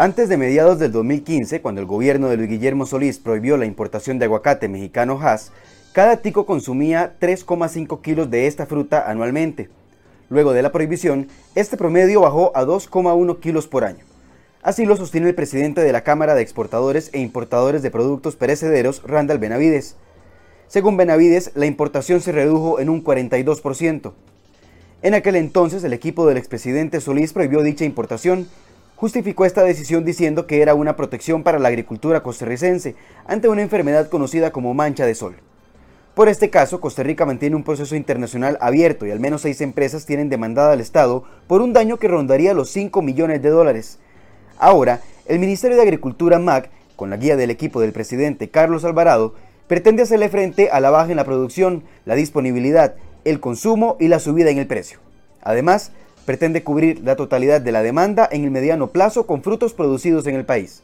Antes de mediados del 2015, cuando el gobierno de Luis Guillermo Solís prohibió la importación de aguacate mexicano Hass, cada tico consumía 3,5 kilos de esta fruta anualmente. Luego de la prohibición, este promedio bajó a 2,1 kilos por año. Así lo sostiene el presidente de la Cámara de Exportadores e Importadores de Productos Perecederos, Randall Benavides. Según Benavides, la importación se redujo en un 42%. En aquel entonces, el equipo del expresidente Solís prohibió dicha importación justificó esta decisión diciendo que era una protección para la agricultura costarricense ante una enfermedad conocida como mancha de sol. Por este caso, Costa Rica mantiene un proceso internacional abierto y al menos seis empresas tienen demandada al Estado por un daño que rondaría los 5 millones de dólares. Ahora, el Ministerio de Agricultura MAC, con la guía del equipo del presidente Carlos Alvarado, pretende hacerle frente a la baja en la producción, la disponibilidad, el consumo y la subida en el precio. Además, pretende cubrir la totalidad de la demanda en el mediano plazo con frutos producidos en el país.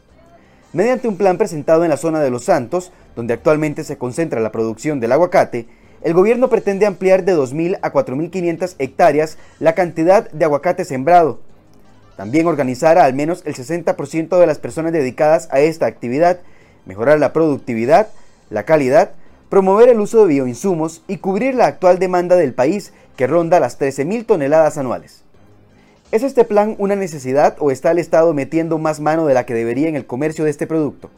Mediante un plan presentado en la zona de Los Santos, donde actualmente se concentra la producción del aguacate, el gobierno pretende ampliar de 2.000 a 4.500 hectáreas la cantidad de aguacate sembrado. También organizar a al menos el 60% de las personas dedicadas a esta actividad, mejorar la productividad, la calidad, promover el uso de bioinsumos y cubrir la actual demanda del país que ronda las 13.000 toneladas anuales. ¿Es este plan una necesidad o está el Estado metiendo más mano de la que debería en el comercio de este producto?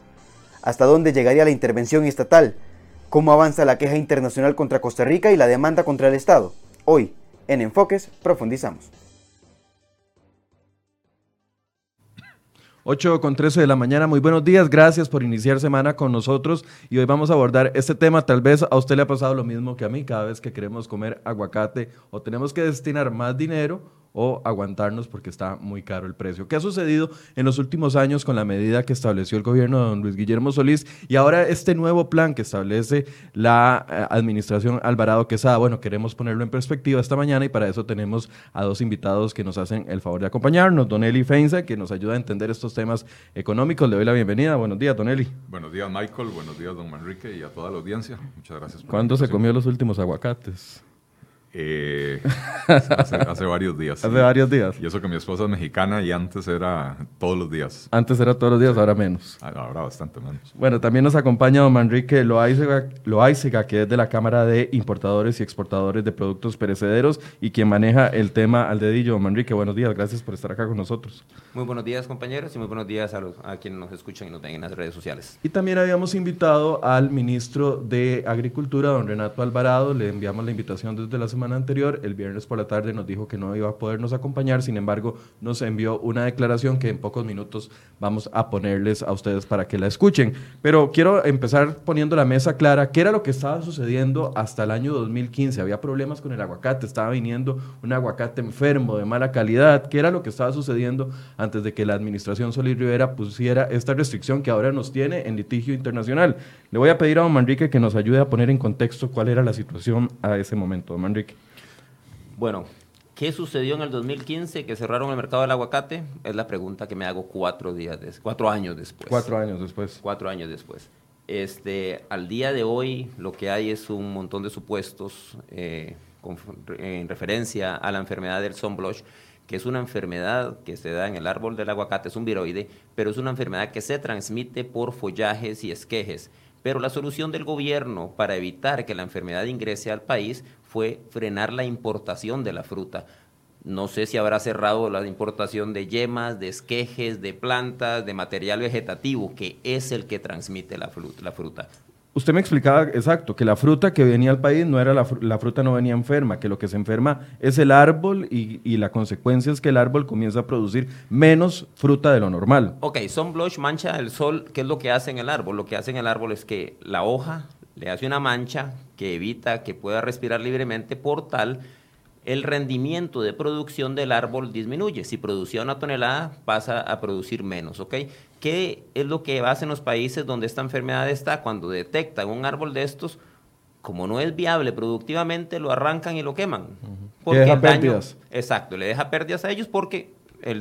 ¿Hasta dónde llegaría la intervención estatal? ¿Cómo avanza la queja internacional contra Costa Rica y la demanda contra el Estado? Hoy, en Enfoques, profundizamos. 8 con 13 de la mañana, muy buenos días, gracias por iniciar semana con nosotros y hoy vamos a abordar este tema, tal vez a usted le ha pasado lo mismo que a mí, cada vez que queremos comer aguacate o tenemos que destinar más dinero o aguantarnos porque está muy caro el precio. ¿Qué ha sucedido en los últimos años con la medida que estableció el gobierno de don Luis Guillermo Solís y ahora este nuevo plan que establece la eh, administración Alvarado Quesada? Bueno, queremos ponerlo en perspectiva esta mañana y para eso tenemos a dos invitados que nos hacen el favor de acompañarnos. Don Eli Feinza, que nos ayuda a entender estos temas económicos. Le doy la bienvenida. Buenos días, Don Eli. Buenos días, Michael. Buenos días, don Manrique y a toda la audiencia. Muchas gracias. Por ¿Cuándo se comió los últimos aguacates? Eh, hace, varios días. Hace varios días. Y eso que mi esposa es mexicana y antes era todos los días. Antes era todos los días, ahora menos. Ah, ahora bastante menos. Bueno, también nos acompaña don Manrique Loaiziga, que es de la Cámara de Importadores y Exportadores de Productos Perecederos y quien maneja el tema al dedillo. Manrique, buenos días, gracias por estar acá con nosotros. Muy buenos días, compañeros, y muy buenos días a, los, a quienes nos escuchan y nos ven en las redes sociales. Y también habíamos invitado al ministro de Agricultura, don Renato Alvarado. Le enviamos la invitación desde la semana anterior, el viernes por la tarde nos dijo que no iba a podernos acompañar, sin embargo nos envió una declaración que en pocos minutos vamos a ponerles a ustedes para que la escuchen. Pero quiero empezar poniendo la mesa clara, ¿qué era lo que estaba sucediendo hasta el año 2015? Había problemas con el aguacate, estaba viniendo un aguacate enfermo, de mala calidad, ¿qué era lo que estaba sucediendo antes de que la administración Solís Rivera pusiera esta restricción que ahora nos tiene en litigio internacional? Le voy a pedir a don Manrique que nos ayude a poner en contexto cuál era la situación a ese momento. Don Manrique. Bueno, ¿qué sucedió en el 2015 que cerraron el mercado del aguacate? Es la pregunta que me hago cuatro, días cuatro años después. Cuatro años después. Cuatro años después. Este, al día de hoy lo que hay es un montón de supuestos eh, en referencia a la enfermedad del sunblush, que es una enfermedad que se da en el árbol del aguacate, es un viroide, pero es una enfermedad que se transmite por follajes y esquejes. Pero la solución del gobierno para evitar que la enfermedad ingrese al país fue frenar la importación de la fruta. No sé si habrá cerrado la importación de yemas, de esquejes, de plantas, de material vegetativo, que es el que transmite la fruta. Usted me explicaba exacto que la fruta que venía al país no era la, fruta no venía enferma, que lo que se enferma es el árbol y, la consecuencia es que el árbol comienza a producir menos fruta de lo normal. Ok, son blush mancha el sol, ¿qué es lo que hace en el árbol? Lo que hace en el árbol es que la hoja le hace una mancha que evita que pueda respirar libremente, por tal el rendimiento de producción del árbol disminuye. Si producía una tonelada, pasa a producir menos, ¿ok? ¿Qué es lo que hace en los países donde esta enfermedad está? Cuando detectan un árbol de estos, como no es viable productivamente, lo arrancan y lo queman. Porque deja pérdidas. Exacto, le deja pérdidas a ellos porque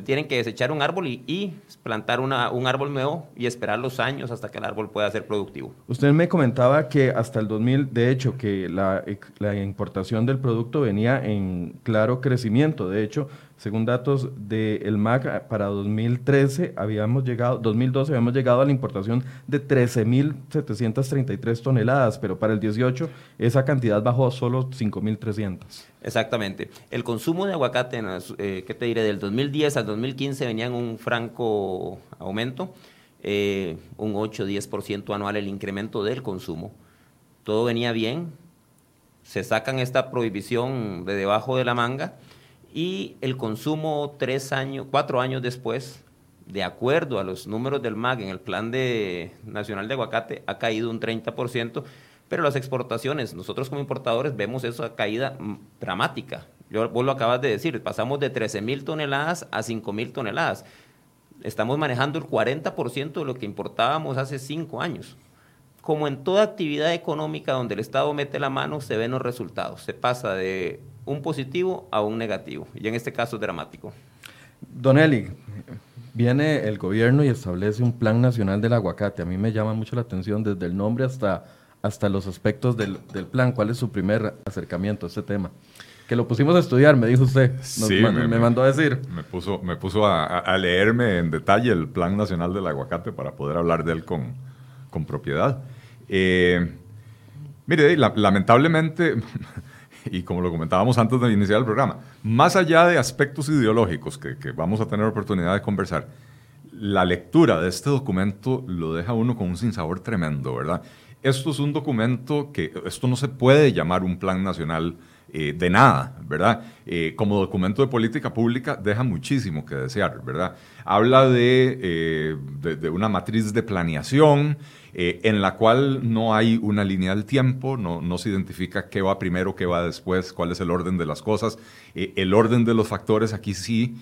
tienen que desechar un árbol y, plantar una, un árbol nuevo y esperar los años hasta que el árbol pueda ser productivo. Usted me comentaba que hasta el 2000, de hecho, que la, la importación del producto venía en claro crecimiento. De hecho, Según datos del MAC, para 2013 habíamos llegado, 2012 habíamos llegado a la importación de 13.733 toneladas, pero para el 18 esa cantidad bajó a solo 5.300. Exactamente. El consumo de aguacate, eh, ¿qué te diré? Del 2010 al 2015 venía en un franco aumento, eh, un 8-10% anual el incremento del consumo. Todo venía bien, se sacan esta prohibición de debajo de la manga y el consumo tres años, cuatro años después, de acuerdo a los números del MAG en el Plan de, Nacional de Aguacate, ha caído un 30%, pero las exportaciones, nosotros como importadores vemos esa caída mm, dramática. Yo, vos lo acabas de decir, pasamos de 13 mil toneladas a 5 mil toneladas. Estamos manejando el 40% de lo que importábamos hace cinco años. Como en toda actividad económica donde el Estado mete la mano, se ven los resultados. Se pasa de un positivo a un negativo, y en este caso es dramático. Don Eli, viene el gobierno y establece un plan nacional del aguacate. A mí me llama mucho la atención desde el nombre hasta, hasta los aspectos del, plan. ¿Cuál es su primer acercamiento a este tema? Que lo pusimos a estudiar, me dijo usted. sí, me, mandó a decir. Me puso, me puso a, leerme en detalle el Plan Nacional del Aguacate para poder hablar de él con, con propiedad. Eh, mire, lamentablemente y como lo comentábamos antes de iniciar el programa, más allá de aspectos ideológicos que, vamos a tener oportunidad de conversar, la lectura de este documento lo deja uno con un sinsabor tremendo, ¿verdad? Esto es un documento que, esto no se puede llamar un plan nacional eh, de nada, ¿verdad? Eh, como documento de política pública deja muchísimo que desear, ¿verdad? Habla de, eh, de una matriz de planeación, eh, en la cual no hay una línea del tiempo, no, no, se identifica qué va primero, qué va después, cuál es el orden de las cosas. Eh, el orden de los factores aquí sí,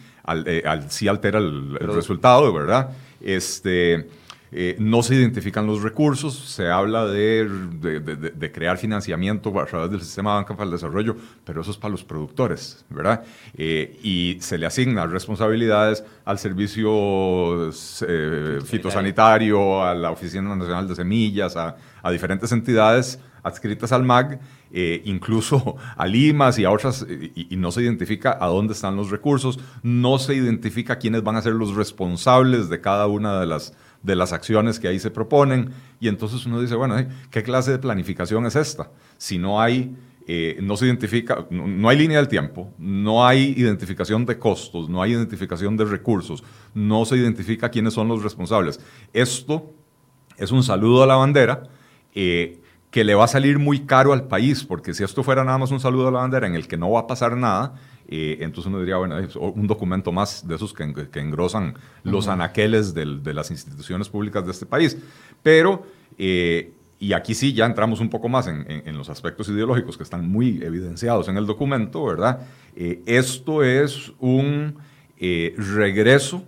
eh, sí altera el, el resultado, ¿verdad? Este, eh, no se identifican los recursos, se habla de, de, crear financiamiento a través del sistema de banca para el desarrollo, pero eso es para los productores, ¿verdad? Eh, y se le asignan responsabilidades al servicio eh, fitosanitario, a la Oficina Nacional de Semillas, a, a diferentes entidades adscritas al MAG, incluso a Limas y a otras, y, y, no se identifica a dónde están los recursos, no se identifica quiénes van a ser los responsables de cada una de las de las acciones que ahí se proponen. Y entonces uno dice, bueno, ¿qué clase de planificación es esta? Si no hay, eh, no se identifica, no, hay línea del tiempo, no hay identificación de costos, no hay identificación de recursos, no se identifica quiénes son los responsables. Esto es un saludo a la bandera. Eh, que le va a salir muy caro al país, porque si esto fuera nada más un saludo a la bandera en el que no va a pasar nada, eh, entonces uno diría, bueno, un documento más de esos que, engrosan los anaqueles de las instituciones públicas de este país. Pero, eh, y aquí sí ya entramos un poco más en, los aspectos ideológicos que están muy evidenciados en el documento, ¿verdad? Eh, esto es un regreso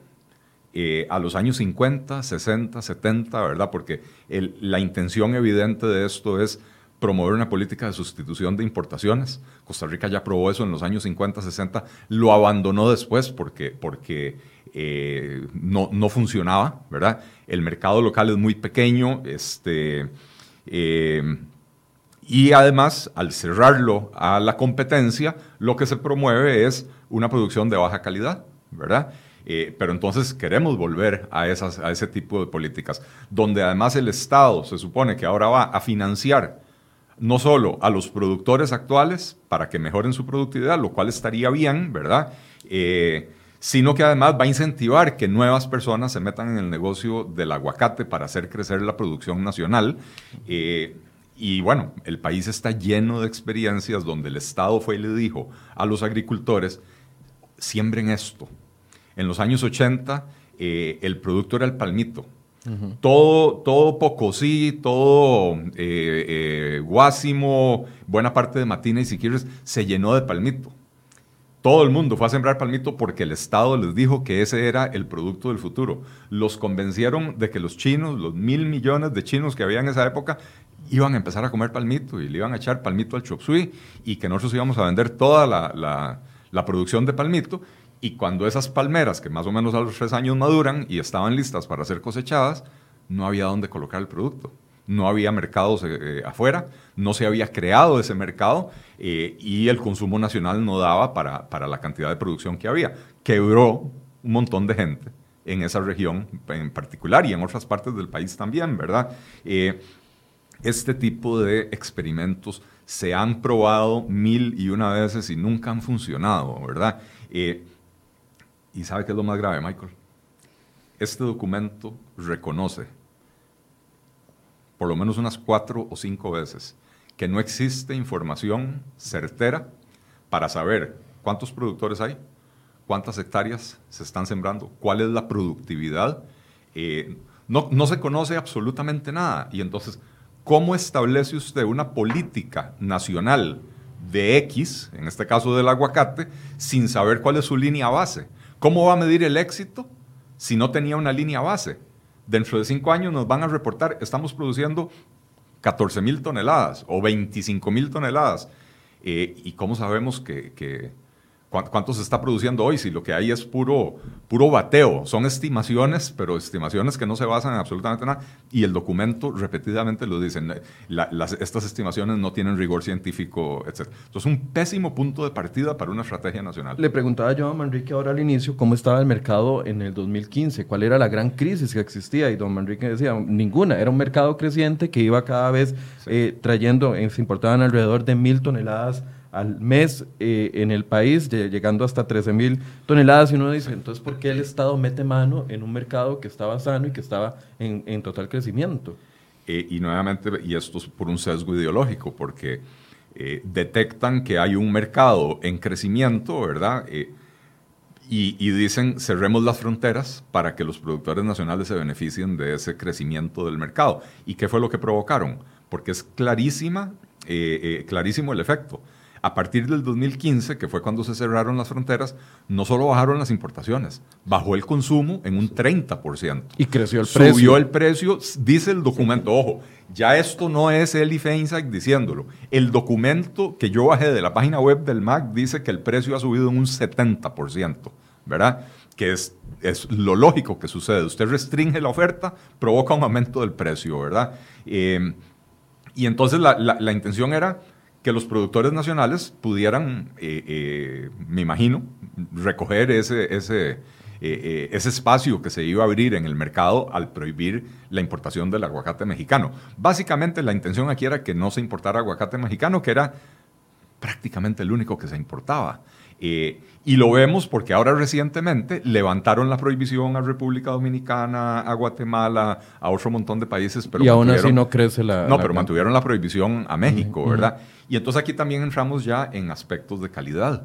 a los años 50, 60, 70, ¿verdad? Porque la intención evidente de esto es promover una política de sustitución de importaciones. Costa Rica ya probó eso en los años 50, 60, lo abandonó después porque, porque eh, no, no, funcionaba, ¿verdad? El mercado local es muy pequeño, este, eh, y además, al cerrarlo a la competencia, lo que se promueve es una producción de baja calidad, ¿verdad? Eh, pero entonces queremos volver a, esas, a ese tipo de políticas, donde además el Estado se supone que ahora va a financiar no solo a los productores actuales para que mejoren su productividad, lo cual estaría bien, ¿verdad? Eh, sino que además va a incentivar que nuevas personas se metan en el negocio del aguacate para hacer crecer la producción nacional. Eh, y bueno, el país está lleno de experiencias donde el Estado fue y le dijo a los agricultores, siembren esto. En los años 80 eh, el producto era el palmito, todo, todo Pocosí, todo eh, eh, Guásimo, buena parte de Matina y si quieres, se llenó de palmito. Todo el mundo fue a sembrar palmito porque el Estado les dijo que ese era el producto del futuro. Los convencieron de que los chinos, los mil millones de chinos que había en esa época, iban a empezar a comer palmito y le iban a echar palmito al chop suey y que nosotros íbamos a vender toda la, la producción de palmito y cuando esas palmeras, que más o menos a los tres años maduran y estaban listas para ser cosechadas, no había dónde colocar el producto. no había mercados eh, afuera, no se había creado ese mercado y el consumo nacional no daba para, para la cantidad de producción que había. Quebró un montón de gente en esa región en particular y en otras partes del país también, ¿verdad? Eh, este tipo de experimentos se han probado mil y una veces y nunca han funcionado, ¿verdad? Eh, y ¿sabe qué es lo más grave, Michael? Este documento reconoce por lo menos unas cuatro o cinco veces que no existe información certera para saber cuántos productores hay, cuántas hectáreas se están sembrando, cuál es la productividad. Eh, no, no se conoce absolutamente nada. Y entonces, ¿cómo establece usted una política nacional de X, en este caso del aguacate, sin saber cuál es su línea base? ¿Cómo va a medir el éxito si no tenía una línea base? Dentro de cinco años nos van a reportar, estamos produciendo 14 mil toneladas o 25 mil toneladas. Eh, ¿Y cómo sabemos que ¿Cuánto se está produciendo hoy? Si lo que hay es puro, puro bateo. Son estimaciones, pero estimaciones que no se basan en absolutamente nada. Y el documento repetidamente lo dicen. estas estimaciones no tienen rigor científico, etc. Entonces, un pésimo punto de partida para una estrategia nacional. Le preguntaba yo a Manrique ahora al inicio cómo estaba el mercado en el 2015, cuál era la gran crisis que existía. Y don Manrique decía, ninguna. Era un mercado creciente que iba cada vez eh, trayendo, eh, se importaban alrededor de mil toneladas al mes eh, en el país, llegando hasta 13 mil toneladas. Y uno dice, entonces, ¿por qué el Estado mete mano en un mercado que estaba sano y que estaba en, total crecimiento? Eh, y nuevamente, y esto es por un sesgo ideológico, porque eh, detectan que hay un mercado en crecimiento, ¿verdad? Y, y, dicen, cerremos las fronteras para que los productores nacionales se beneficien de ese crecimiento del mercado. ¿Y qué fue lo que provocaron? Porque es clarísima, clarísimo el efecto a partir del 2015, que fue cuando se cerraron las fronteras, no solo bajaron las importaciones, bajó el consumo en un 30%. Y creció el precio. Subió el precio, dice el documento. Ojo, ya esto no es Eli Feinsack diciéndolo. El documento que yo bajé de la página web del MAC dice que el precio ha subido en un 70%, ¿verdad? Que es, es lo lógico que sucede. Usted restringe la oferta, provoca un aumento del precio, ¿verdad? Eh, y entonces la, la intención era que los productores nacionales pudieran, eh, eh, me imagino, recoger ese, ese, eh, ese espacio que se iba a abrir en el mercado al prohibir la importación del aguacate mexicano. Básicamente la intención aquí era que no se importara aguacate mexicano, que era prácticamente el único que se importaba. Eh, y lo vemos porque ahora recientemente levantaron la prohibición a República Dominicana, a Guatemala, a otro montón de países. Pero y aún así no crece la... No, pero mantuvieron la prohibición a México, ¿verdad? Y entonces aquí también entramos ya en aspectos de calidad.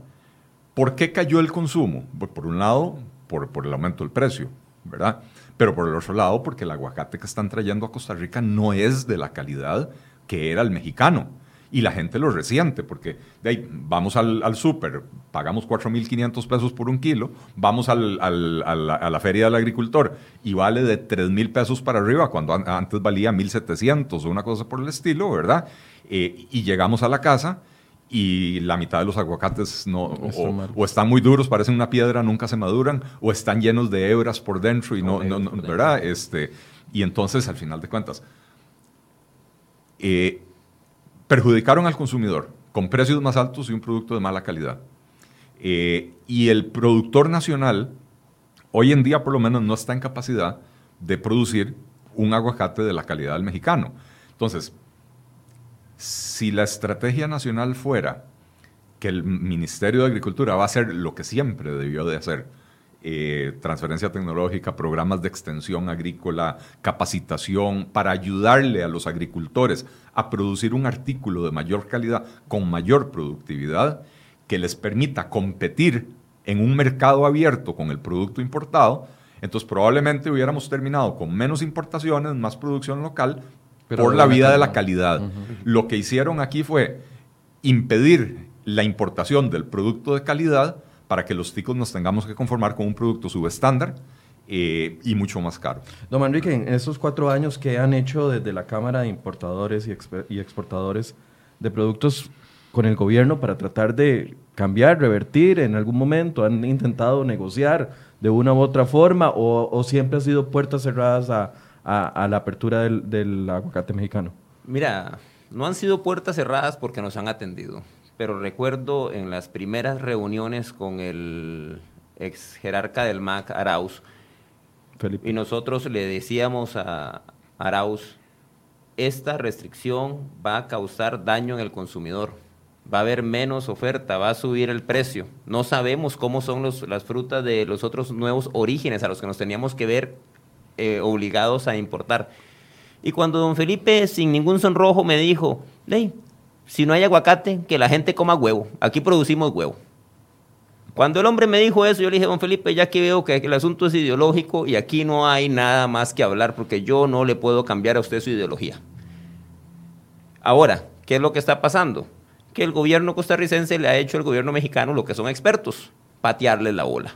¿Por qué cayó el consumo? por un lado, por, por el aumento del precio, ¿verdad? Pero por el otro lado, porque el aguacate que están trayendo a Costa Rica no es de la calidad que era el mexicano y la gente lo resiente, porque de ahí, vamos al, al súper, pagamos 4.500 pesos por un kilo, vamos al, al, a, la, feria del agricultor y vale de 3.000 pesos para arriba, cuando antes valía 1.700 o una cosa por el estilo, ¿verdad? Eh, y llegamos a la casa y la mitad de los aguacates no, o, están muy duros, parecen una piedra, nunca se maduran, o están llenos de hebras por dentro y no, no, no ¿verdad? Este, y entonces, al final de cuentas, eh, perjudicaron al consumidor con precios más altos y un producto de mala calidad. Eh, y el productor nacional, hoy en día por lo menos, no está en capacidad de producir un aguacate de la calidad del mexicano. Entonces, si la estrategia nacional fuera que el Ministerio de Agricultura va a hacer lo que siempre debió de hacer, eh, transferencia tecnológica, programas de extensión agrícola, capacitación, para ayudarle a los agricultores a producir un artículo de mayor calidad con mayor productividad que les permita competir en un mercado abierto con el producto importado, entonces probablemente hubiéramos terminado con menos importaciones, más producción local por la vida de la calidad. Lo que hicieron aquí fue impedir la importación del producto de calidad para que los ticos nos tengamos que conformar con un producto subestándar eh, y mucho más caro. Don Manrique, en estos cuatro años que han hecho desde la Cámara de Importadores y, Exportadores de Productos con el gobierno para tratar de cambiar, revertir en algún momento? ¿Han intentado negociar de una u otra forma o, siempre ha sido puertas cerradas a, a, la apertura del, del aguacate mexicano? Mira, no han sido puertas cerradas porque nos han atendido, pero recuerdo en las primeras reuniones con el ex jerarca del MAC, Arauz, y nosotros le decíamos a Arauz, esta restricción va a causar daño en el consumidor, va a haber menos oferta, va a subir el precio. No sabemos cómo son las frutas de los otros nuevos orígenes a los que nos teníamos que ver eh, obligados a importar. Y cuando don Felipe, sin ningún sonrojo, me dijo, hey, si no hay aguacate, que la gente coma huevo, aquí producimos huevo. Cuando el hombre me dijo eso, yo le dije, don Felipe, ya que veo que el asunto es ideológico y aquí no hay nada más que hablar porque yo no le puedo cambiar a usted su ideología. Ahora, ¿qué es lo que está pasando? Que el gobierno costarricense le ha hecho al gobierno mexicano lo que son expertos, patearle la bola.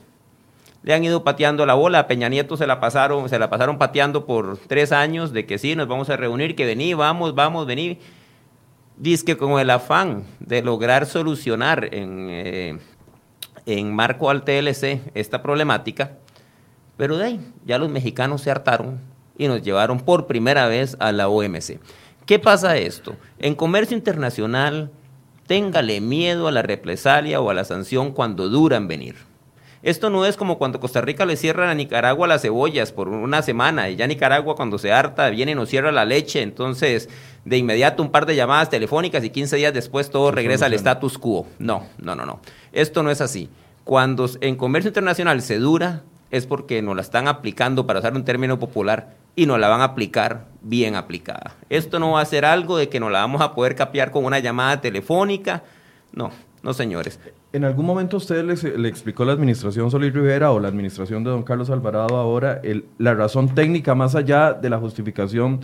Le han ido pateando la bola, a Peña Nieto se la pasaron, se la pasaron pateando por tres años de que sí, nos vamos a reunir, que vení, vamos, vamos, vení. Dice que con el afán de lograr solucionar en eh, en marco al TLC esta problemática, pero de ahí ya los mexicanos se hartaron y nos llevaron por primera vez a la OMC. ¿Qué pasa esto? En comercio internacional, téngale miedo a la represalia o a la sanción cuando duran venir. Esto no es como cuando Costa Rica le cierra a Nicaragua las cebollas por una semana y ya Nicaragua cuando se harta viene y nos cierra la leche, entonces de inmediato un par de llamadas telefónicas y 15 días después todo regresa al status quo. No, no, no, no. Esto no es así. Cuando en comercio internacional se dura es porque nos la están aplicando, para usar un término popular, y nos la van a aplicar bien aplicada. Esto no va a ser algo de que nos la vamos a poder capear con una llamada telefónica. No, no señores. ¿En algún momento usted le, explicó a la administración Solís Rivera o la administración de don Carlos Alvarado ahora la razón técnica más allá de la justificación?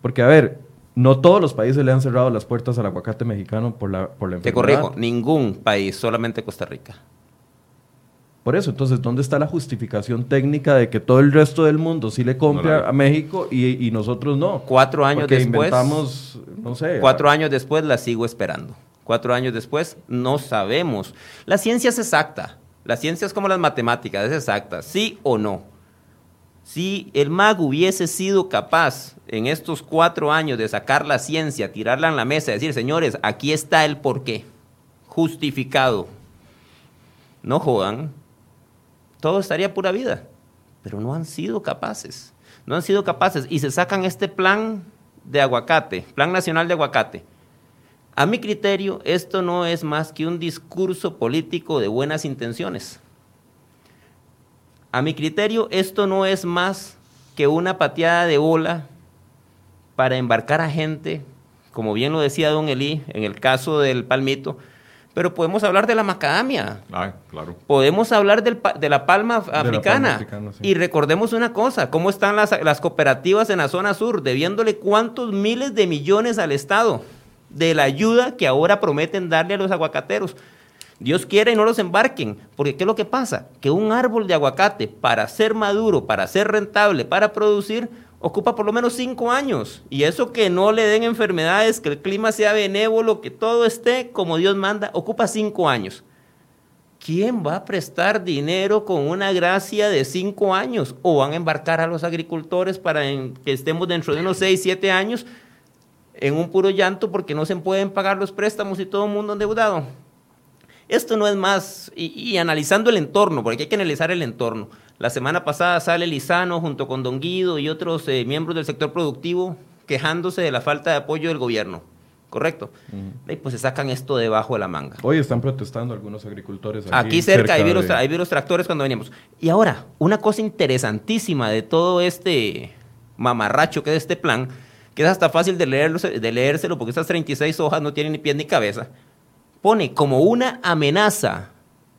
Porque, a ver, no todos los países le han cerrado las puertas al aguacate mexicano por la, por la enfermedad. Te corrijo, ningún país, solamente Costa Rica. Por eso, entonces, ¿dónde está la justificación técnica de que todo el resto del mundo sí le compra a México y, nosotros no? Cuatro años después. inventamos, no sé. Cuatro años después la sigo esperando. Cuatro años después no sabemos. La ciencia es exacta. La ciencia es como las matemáticas, es exacta. Sí o no. Si el MAG hubiese sido capaz en estos cuatro años de sacar la ciencia, tirarla en la mesa y decir, señores, aquí está el porqué, justificado. No jodan, todo estaría pura vida, pero no han sido capaces. No han sido capaces y se sacan este plan de aguacate, Plan Nacional de Aguacate. A mi criterio, esto no es más que un discurso político de buenas intenciones. A mi criterio, esto no es más que una pateada de bola para embarcar a gente, como bien lo decía don Elí en el caso del palmito, pero podemos hablar de la macadamia. claro. Podemos hablar de la palma africana. Y recordemos una cosa, cómo están las, las, cooperativas en la zona sur, debiéndole cuántos miles de millones al Estado de la ayuda que ahora prometen darle a los aguacateros. Dios quiere y no los embarquen, porque ¿qué es lo que pasa? Que un árbol de aguacate, para ser maduro, para ser rentable, para producir, ocupa por lo menos cinco años. Y eso que no le den enfermedades, que el clima sea benévolo, que todo esté como Dios manda, ocupa cinco años. ¿Quién va a prestar dinero con una gracia de cinco años? ¿O van a embarcar a los agricultores para que estemos dentro de unos seis, siete años en un puro llanto porque no se pueden pagar los préstamos y todo el mundo endeudado? Esto no es más, y analizando el entorno, porque hay que analizar el entorno. La semana pasada sale Lizano junto con Don Guido y otros eh, miembros del sector productivo quejándose de la falta de apoyo del gobierno. ¿Correcto? Y pues se sacan esto debajo de la manga. Hoy están protestando algunos agricultores. Aquí, cerca, hay, virus, tractores cuando veníamos. Y ahora, una cosa interesantísima de todo este mamarracho que es este plan, que es hasta fácil de, leerlo, de leérselo porque estas 36 hojas no tienen ni pie ni cabeza, pone como una amenaza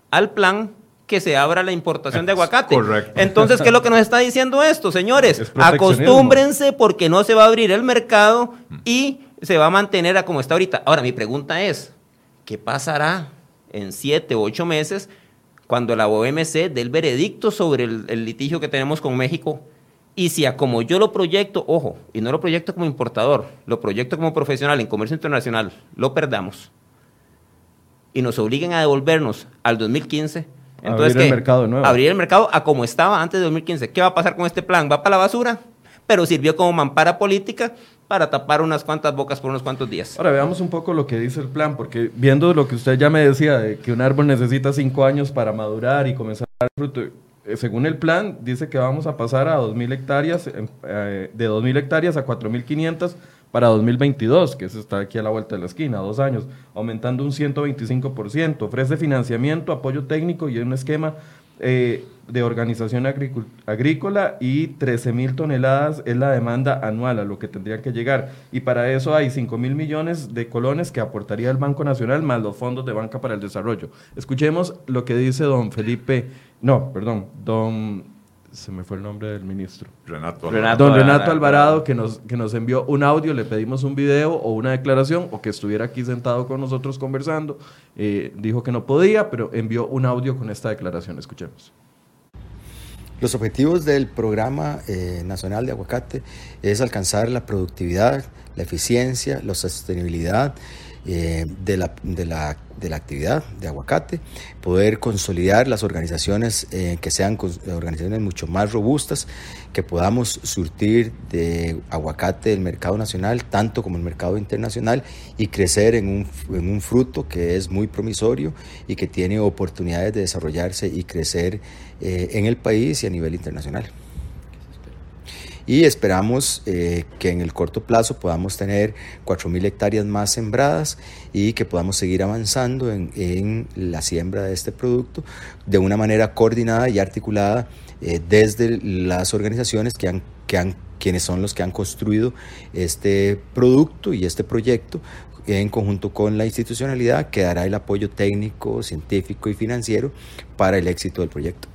al plan que se abra la importación de aguacate. Correcto. Entonces, ¿qué es lo que nos está diciendo esto, señores? Acostúmbrense porque no se va a abrir el mercado y se va a mantener a como está ahorita. Ahora, mi pregunta es, ¿qué pasará en siete o ocho meses cuando la OMC dé el veredicto sobre el, litigio que tenemos con México? Y si a como yo lo proyecto, ojo, y no lo proyecto como importador, lo proyecto como profesional en comercio internacional, lo perdamos y nos obliguen a devolvernos al 2015, entonces, abrir el mercado nuevo. Abrir el mercado a como estaba antes de 2015. ¿Qué va a pasar con este plan? ¿Va para la basura? pero sirvió como mampara política para tapar unas cuantas bocas por unos cuantos días. Ahora veamos un poco lo que dice el plan, porque viendo lo que usted ya me decía, de que un árbol necesita cinco años para madurar y comenzar a dar fruto, según el plan, dice que vamos a pasar a 2.000 hectáreas, eh, de 2.000 hectáreas a 4.500 para 2022, que eso está aquí a la vuelta de la esquina, dos años, aumentando un 125%. Ofrece financiamiento, apoyo técnico y un esquema eh, de organización agrícola y 13 mil toneladas es la demanda anual a lo que tendría que llegar. Y para eso hay 5 mil millones de colones que aportaría el Banco Nacional más los fondos de banca para el desarrollo. Escuchemos lo que dice don Felipe, no, perdón, don se me fue el nombre del ministro. Renato. Don Renato Alvarado, que nos, que nos envió un audio, le pedimos un video o una declaración, o que estuviera aquí sentado con nosotros conversando. Eh, dijo que no podía, pero envió un audio con esta declaración. Escuchemos. Los objetivos del Programa eh, Nacional de Aguacate es alcanzar la productividad, la eficiencia, la sostenibilidad eh, de, la, de, la, de, la, actividad de aguacate, poder consolidar las organizaciones eh, que sean organizaciones mucho más robustas, que podamos surtir de aguacate el mercado nacional, tanto como el mercado internacional, y crecer en un, en un fruto que es muy promisorio y que tiene oportunidades de desarrollarse y crecer eh, en el país y a nivel internacional y esperamos eh, que en el corto plazo podamos tener 4.000 hectáreas más sembradas y que podamos seguir avanzando en, la siembra de este producto de una manera coordinada y articulada eh, desde las organizaciones que han, que han quienes son los que han construido este producto y este proyecto en conjunto con la institucionalidad que dará el apoyo técnico, científico y financiero para el éxito del proyecto.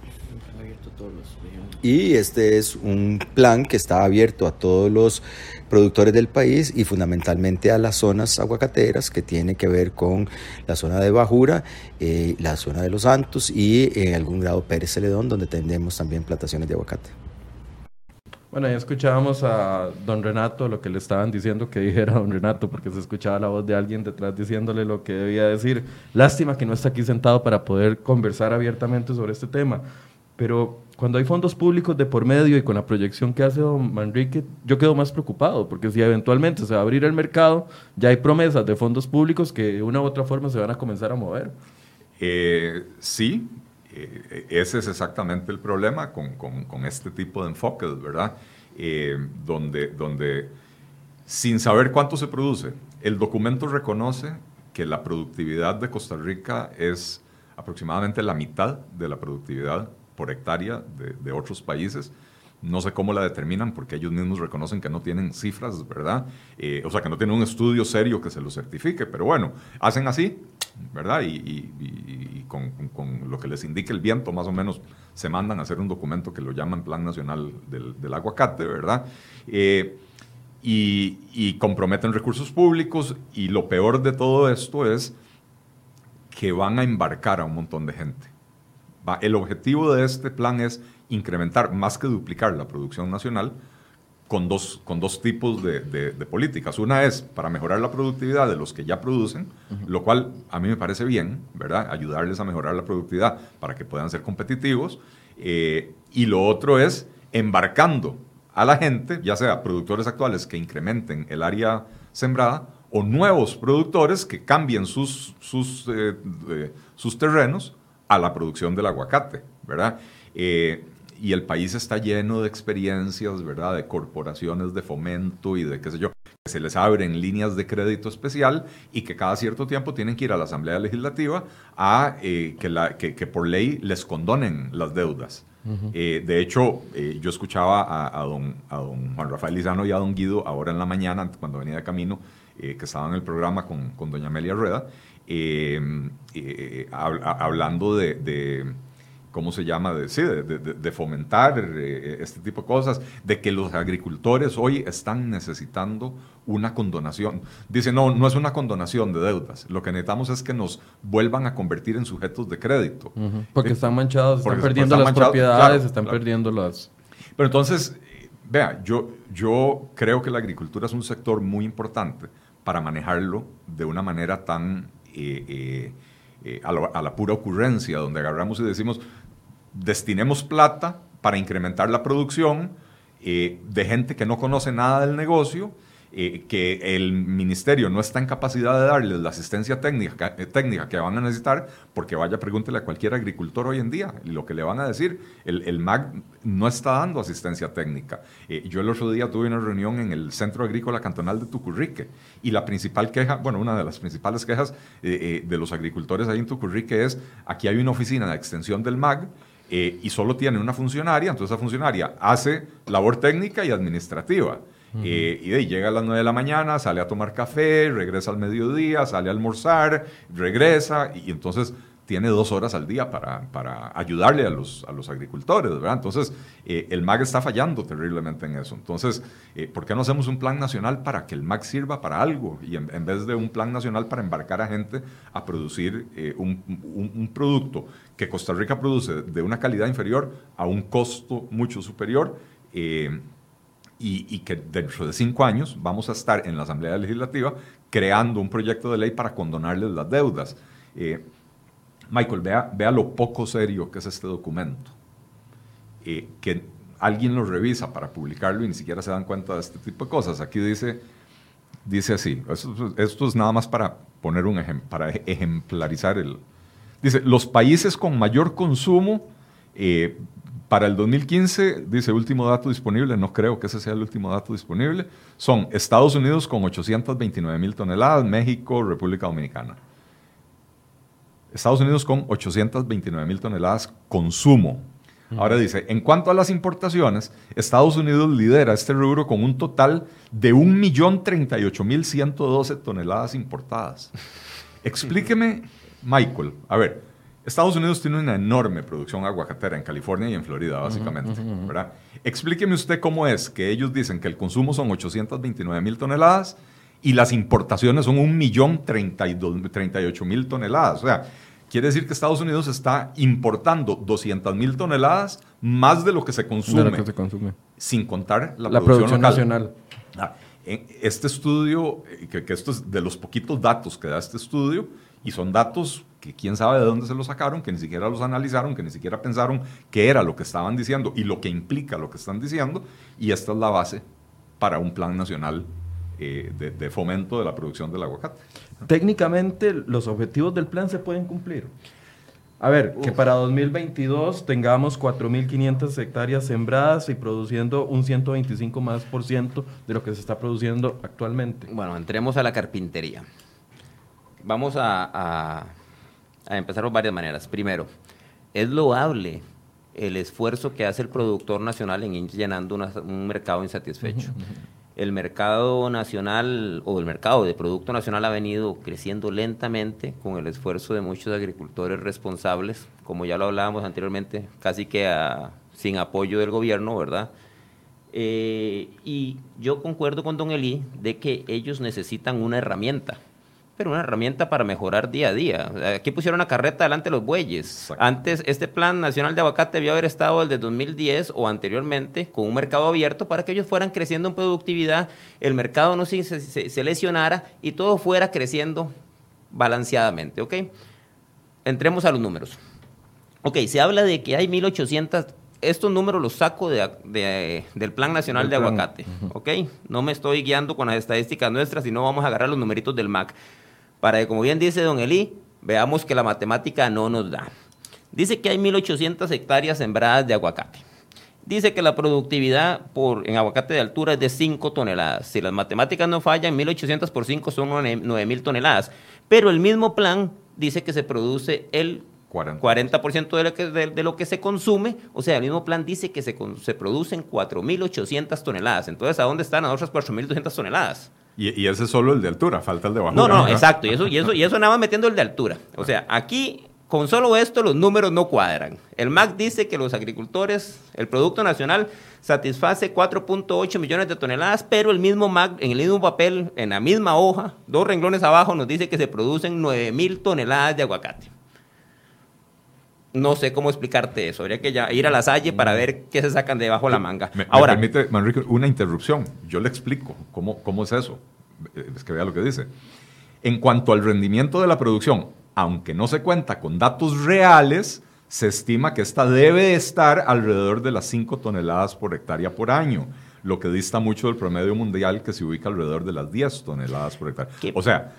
Y este es un plan que está abierto a todos los productores del país y fundamentalmente a las zonas aguacateras que tiene que ver con la zona de Bajura, eh, la zona de Los Santos y en algún grado Pérez Celedón, donde tenemos también plantaciones de aguacate. Bueno, ya escuchábamos a don Renato lo que le estaban diciendo que dijera don Renato, porque se escuchaba la voz de alguien detrás diciéndole lo que debía decir. Lástima que no está aquí sentado para poder conversar abiertamente sobre este tema. Pero cuando hay fondos públicos de por medio y con la proyección que hace don Manrique, yo quedo más preocupado, porque si eventualmente se va a abrir el mercado, ya hay promesas de fondos públicos que de una u otra forma se van a comenzar a mover. Eh, sí, eh, ese es exactamente el problema con, con, este tipo de enfoques, ¿verdad? Eh, donde, donde sin saber cuánto se produce, el documento reconoce que la productividad de Costa Rica es aproximadamente la mitad de la productividad por hectárea de, otros países. No sé cómo la determinan porque ellos mismos reconocen que no tienen cifras, ¿verdad? Eh, o sea, que no tienen un estudio serio que se lo certifique, pero bueno, hacen así, ¿verdad? Y, con, lo que les indique el viento, más o menos, se mandan a hacer un documento que lo llaman Plan Nacional del, Aguacate, ¿verdad? Eh, y comprometen recursos públicos y lo peor de todo esto es que van a embarcar a un montón de gente el objetivo de este plan es incrementar, más que duplicar la producción nacional, con dos, con dos tipos de, políticas. Una es para mejorar la productividad de los que ya producen, lo cual a mí me parece bien, ¿verdad? Ayudarles a mejorar la productividad para que puedan ser competitivos. Eh, y lo otro es embarcando a la gente, ya sea productores actuales que incrementen el área sembrada o nuevos productores que cambien sus, sus, eh, eh, sus terrenos a la producción del aguacate, ¿verdad? Eh, y el país está lleno de experiencias, ¿verdad? De corporaciones de fomento y de qué sé yo, que se les abren líneas de crédito especial y que cada cierto tiempo tienen que ir a la Asamblea Legislativa a eh, que, la, que, por ley les condonen las deudas. Eh, de hecho, yo escuchaba a, don, a don Juan Rafael Lizano y a don Guido ahora en la mañana, cuando venía de camino, que estaban en el programa con, con doña Amelia Rueda, Em, eh, hablando de, ¿cómo se llama? De, sí, de, fomentar eh, este tipo de cosas, de que los agricultores hoy están necesitando una condonación. Dice, no, no es una condonación de deudas, lo que necesitamos es que nos vuelvan a convertir en sujetos de crédito. Porque eh, están manchados, están perdiendo las propiedades, están perdiendo las... Pero entonces, vea, yo, yo creo que la agricultura es un sector muy importante para manejarlo de una manera tan a, la pura ocurrencia, donde agarramos y decimos, destinemos plata para incrementar la producción eh, de gente que no conoce nada del negocio, eh, que el ministerio no está en capacidad de darles la asistencia técnica, eh, técnica que van a necesitar, porque vaya, pregúntele a cualquier agricultor hoy en día, lo que le van a decir, el, el MAG no está dando asistencia técnica. yo el otro día tuve una reunión en el Centro Agrícola Cantonal de Tucurrique y la principal queja, bueno, una de las principales quejas de los agricultores ahí en Tucurrique es, aquí hay una oficina de extensión del eh, y solo tiene una funcionaria, entonces esa funcionaria hace labor técnica y administrativa. Eh, y de ahí llega a las 9 de la mañana, sale a tomar café, regresa al mediodía, sale a almorzar, regresa, y entonces tiene dos horas al día para, para ayudarle a los, a los agricultores. Entonces, eh, el MAG está fallando terriblemente en eso. Entonces, eh, ¿por qué no hacemos un plan nacional para que el MAG sirva para algo? Y en, vez de un plan nacional para embarcar a gente a producir un, un, producto que Costa Rica produce de una calidad inferior a un costo mucho superior. Y, y, que dentro de cinco años vamos a estar en la Asamblea Legislativa creando un proyecto de ley para condonarles las deudas. Michael, vea, vea lo poco serio que es este documento. Eh, que alguien lo revisa para publicarlo y ni siquiera se dan cuenta de este tipo de cosas. Aquí dice, dice así, esto, es nada más para poner un ejemplo, para ejemplarizar el... Dice, los países con mayor consumo eh, para el 2015, dice último dato disponible, no creo que ese sea el último dato disponible, son Estados Unidos con 829 mil toneladas, México, República Dominicana. Estados Unidos con 829 mil toneladas consumo. Ahora dice, en cuanto a las importaciones, Estados Unidos lidera este rubro con un total de 1.038.112 toneladas importadas. Explíqueme, Michael, a ver, Estados Unidos tiene una enorme producción aguacatera en California y en Florida, básicamente, ¿verdad? Explíqueme usted cómo es que ellos dicen que el consumo son 829 mil toneladas y las importaciones son 1.038.000 toneladas. O sea, quiere decir que Estados Unidos está importando 200.000 toneladas más de lo que se consume. que se consume. Sin contar la, producción, nacional. Ah, este estudio, eh, que, que esto es de los poquitos datos que da este estudio, y son datos que quién sabe de dónde se los sacaron, que ni siquiera los analizaron, que ni siquiera pensaron qué era lo que estaban diciendo y lo que implica lo que están diciendo, y esta es la base para un plan nacional eh, de, fomento de la producción del aguacate. Técnicamente los objetivos del plan se pueden cumplir. A ver, que para 2022 tengamos 4.500 hectáreas sembradas y produciendo un 125 más por ciento de lo que se está produciendo actualmente. Bueno, entremos a la carpintería. Vamos a, a empezar por varias maneras. Primero, es loable el esfuerzo que hace el productor nacional en ir llenando un mercado insatisfecho el mercado nacional o el mercado de producto nacional ha venido creciendo lentamente con el esfuerzo de muchos agricultores responsables, como ya lo hablábamos anteriormente, casi que sin apoyo del gobierno, ¿verdad? Eh, y yo concuerdo con don Eli de que ellos necesitan una herramienta pero una herramienta para mejorar día a día. Aquí pusieron una carreta delante de los bueyes. Antes, este plan nacional de aguacate debió haber estado desde 2010 o anteriormente con un mercado abierto para que ellos fueran creciendo en productividad, el mercado no se, se, lesionara y todo fuera creciendo balanceadamente, ¿ok? Entremos a los números. Ok, se habla de que hay 1.800 estos números los saco de, del Plan Nacional de Aguacate, ¿ok? No me estoy guiando con las estadísticas nuestras, sino vamos a agarrar los numeritos del MAC para que, como bien dice don Eli, veamos que la matemática no nos da. Dice que hay 1.800 hectáreas sembradas de aguacate. Dice que la productividad por, en aguacate de altura es de 5 toneladas. Si las matemáticas no fallan, 1.800 por 5 son 9.000 toneladas. Pero el mismo plan dice que se produce el 40%, de, lo que, de, lo que, se consume, o sea, el mismo plan dice que se, se producen 4.800 toneladas. Entonces, ¿a dónde están las otras 4.200 toneladas? Y, ese es solo el de altura, falta el de bajura. No, no, exacto. Y eso, y, eso, y eso nada más metiendo el de altura. O sea, aquí con solo esto los números no cuadran. El MAC dice que los agricultores, el Producto Nacional satisface 4.8 millones de toneladas, pero el mismo MAC, en el mismo papel, en la misma hoja, dos renglones abajo, nos dice que se producen 9 mil toneladas de aguacate. No sé cómo explicarte eso. Habría que ya ir a la salle para ver qué se sacan debajo de la manga. Ahora, me permite, Manrique, una interrupción. Yo le explico cómo, cómo es eso. Es que vea lo que dice. En cuanto al rendimiento de la producción, aunque no se cuenta con datos reales, se estima que esta debe estar alrededor de las 5 toneladas por hectárea por año, lo que dista mucho del promedio mundial que se ubica alrededor de las 10 toneladas por hectárea. O sea,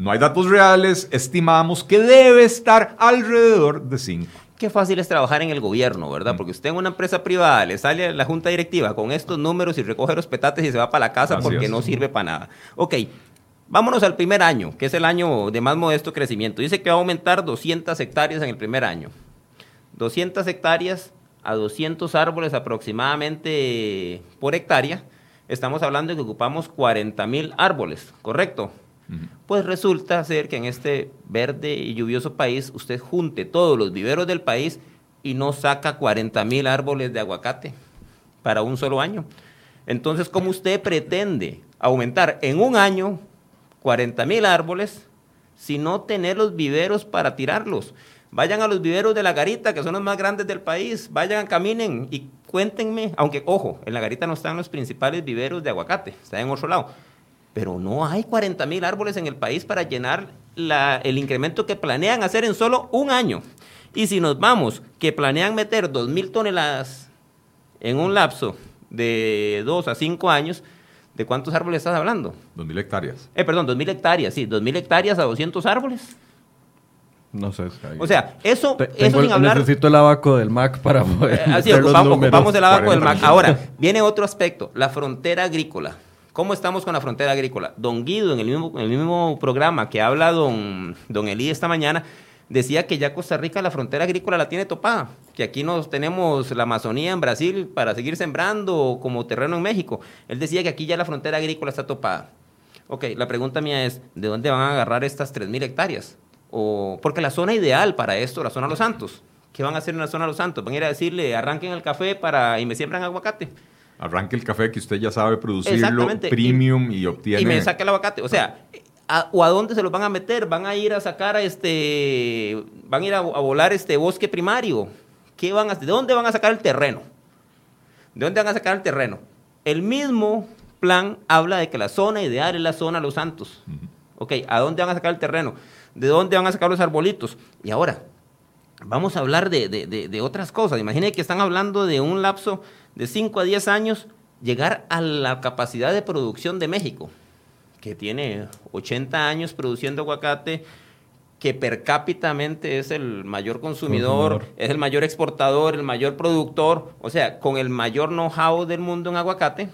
no hay datos reales, estimamos que debe estar alrededor de 5. Qué fácil es trabajar en el gobierno, ¿verdad? Mm. Porque usted en una empresa privada le sale la junta directiva con estos números y recoge los petates y se va para la casa porque no sirve para nada. Ok, vámonos al primer año, que es el año de más modesto crecimiento. Dice que va a aumentar 200 hectáreas en el primer año. 200 hectáreas a 200 árboles aproximadamente por hectárea, estamos hablando de que ocupamos 40 mil árboles, ¿correcto? Pues resulta ser que en este verde y lluvioso país usted junte todos los viveros del país y no saca 40 mil árboles de aguacate para un solo año. Entonces, ¿cómo usted pretende aumentar en un año 40 mil árboles si no tener los viveros para tirarlos? Vayan a los viveros de la garita, que son los más grandes del país. Vayan, caminen y cuéntenme. Aunque, ojo, en la garita no están los principales viveros de aguacate, está en otro lado. Pero no hay 40 mil árboles en el país para llenar el incremento que planean hacer en solo un año. Y si nos vamos, que planean meter 2 mil toneladas en un lapso de 2 a 5 años, ¿de cuántos árboles estás hablando? 2 mil hectáreas. Eh, perdón, 2 mil hectáreas, sí, 2 mil hectáreas a 200 árboles. No sé. O sea, eso, eso sin hablar... Necesito el abaco del Mac para poder eh, Así, ocupamos, ocupamos el abaco del Mac. Ahora, viene otro aspecto, la frontera agrícola. ¿Cómo estamos con la frontera agrícola? Don Guido, en el mismo, en el mismo programa que habla don, don Elí esta mañana, decía que ya Costa Rica la frontera agrícola la tiene topada, que aquí nos tenemos la Amazonía en Brasil para seguir sembrando como terreno en México. Él decía que aquí ya la frontera agrícola está topada. Ok, la pregunta mía es, ¿de dónde van a agarrar estas 3.000 hectáreas? O, porque la zona ideal para esto, la zona Los Santos. ¿Qué van a hacer en la zona Los Santos? Van a ir a decirle, arranquen el café para y me siembran aguacate. Arranque el café que usted ya sabe producirlo, premium y, obtiene... Y me saca el aguacate. O sea, ¿o a dónde se los van a meter? ¿Van a ir a sacar a este... van a ir a, volar este bosque primario? ¿Qué van a, ¿De dónde van a sacar el terreno? ¿De dónde van a sacar el terreno? El mismo plan habla de que la zona ideal es la zona Los Santos. Ok, ¿a dónde van a sacar el terreno? ¿De dónde van a sacar los arbolitos? Y ahora, vamos a hablar de, otras cosas. Imaginen que están hablando de un lapso de 5 a 10 años, llegar a la capacidad de producción de México, que tiene 80 años produciendo aguacate, que per cápita es el mayor consumidor, es el mayor exportador, el mayor productor, o sea, con el mayor know-how del mundo en aguacate.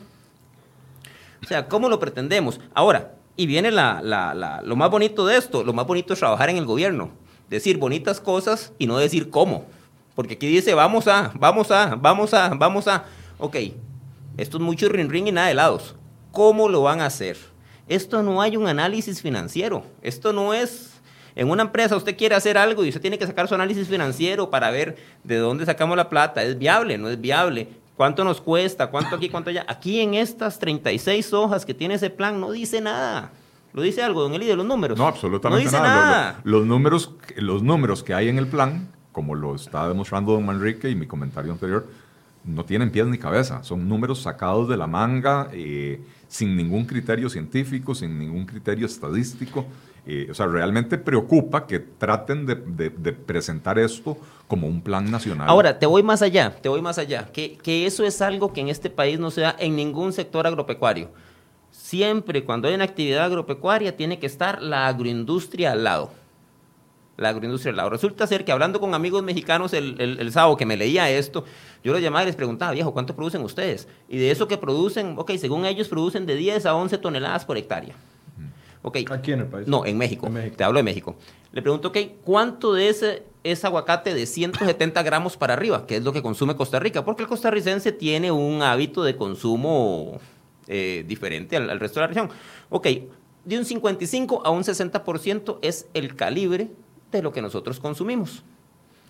O sea, ¿cómo lo pretendemos? Ahora, y viene la, la, lo más bonito de esto, lo más bonito es trabajar en el gobierno, decir bonitas cosas y no decir cómo. Porque aquí dice, vamos a, vamos a, vamos a, vamos a. Ok, esto es mucho ring ring y nada de helados. ¿Cómo lo van a hacer? Esto no hay un análisis financiero. Esto no es en una empresa usted quiere hacer algo y usted tiene que sacar su análisis financiero para ver de dónde sacamos la plata. ¿Es viable? ¿No es viable? ¿Cuánto nos cuesta? ¿Cuánto aquí? ¿Cuánto allá? Aquí en estas 36 hojas que tiene ese plan no dice nada. ¿Lo dice algo, don Eli, de los números? No, absolutamente no dice nada. Los, números, los números que hay en el plan, como lo está demostrando don Manrique y mi comentario anterior, no tienen pies ni cabeza. Son números sacados de la manga, eh, sin ningún criterio científico, sin ningún criterio estadístico. Eh, o sea, realmente preocupa que traten de, presentar esto como un plan nacional. Ahora, te voy más allá, te voy más allá, que, eso es algo que en este país no se da en ningún sector agropecuario. Siempre cuando hay una actividad agropecuaria tiene que estar la agroindustria al lado. La agroindustria al lado. Resulta ser que hablando con amigos mexicanos el, el sábado que me leía esto, yo los llamaba y les preguntaba, viejo, ¿cuánto producen ustedes? Y de eso que producen, ok, según ellos producen de 10 a 11 toneladas por hectárea. ¿Aquí en el país? No, en México. Te hablo de México. Le pregunto, ok, ¿cuánto de ese es aguacate de 170 gramos para arriba? Que es lo que consume Costa Rica. Porque el costarricense tiene un hábito de consumo eh, diferente al, resto de la región. Ok, de un 55 a un 60% es el calibre de lo que nosotros consumimos.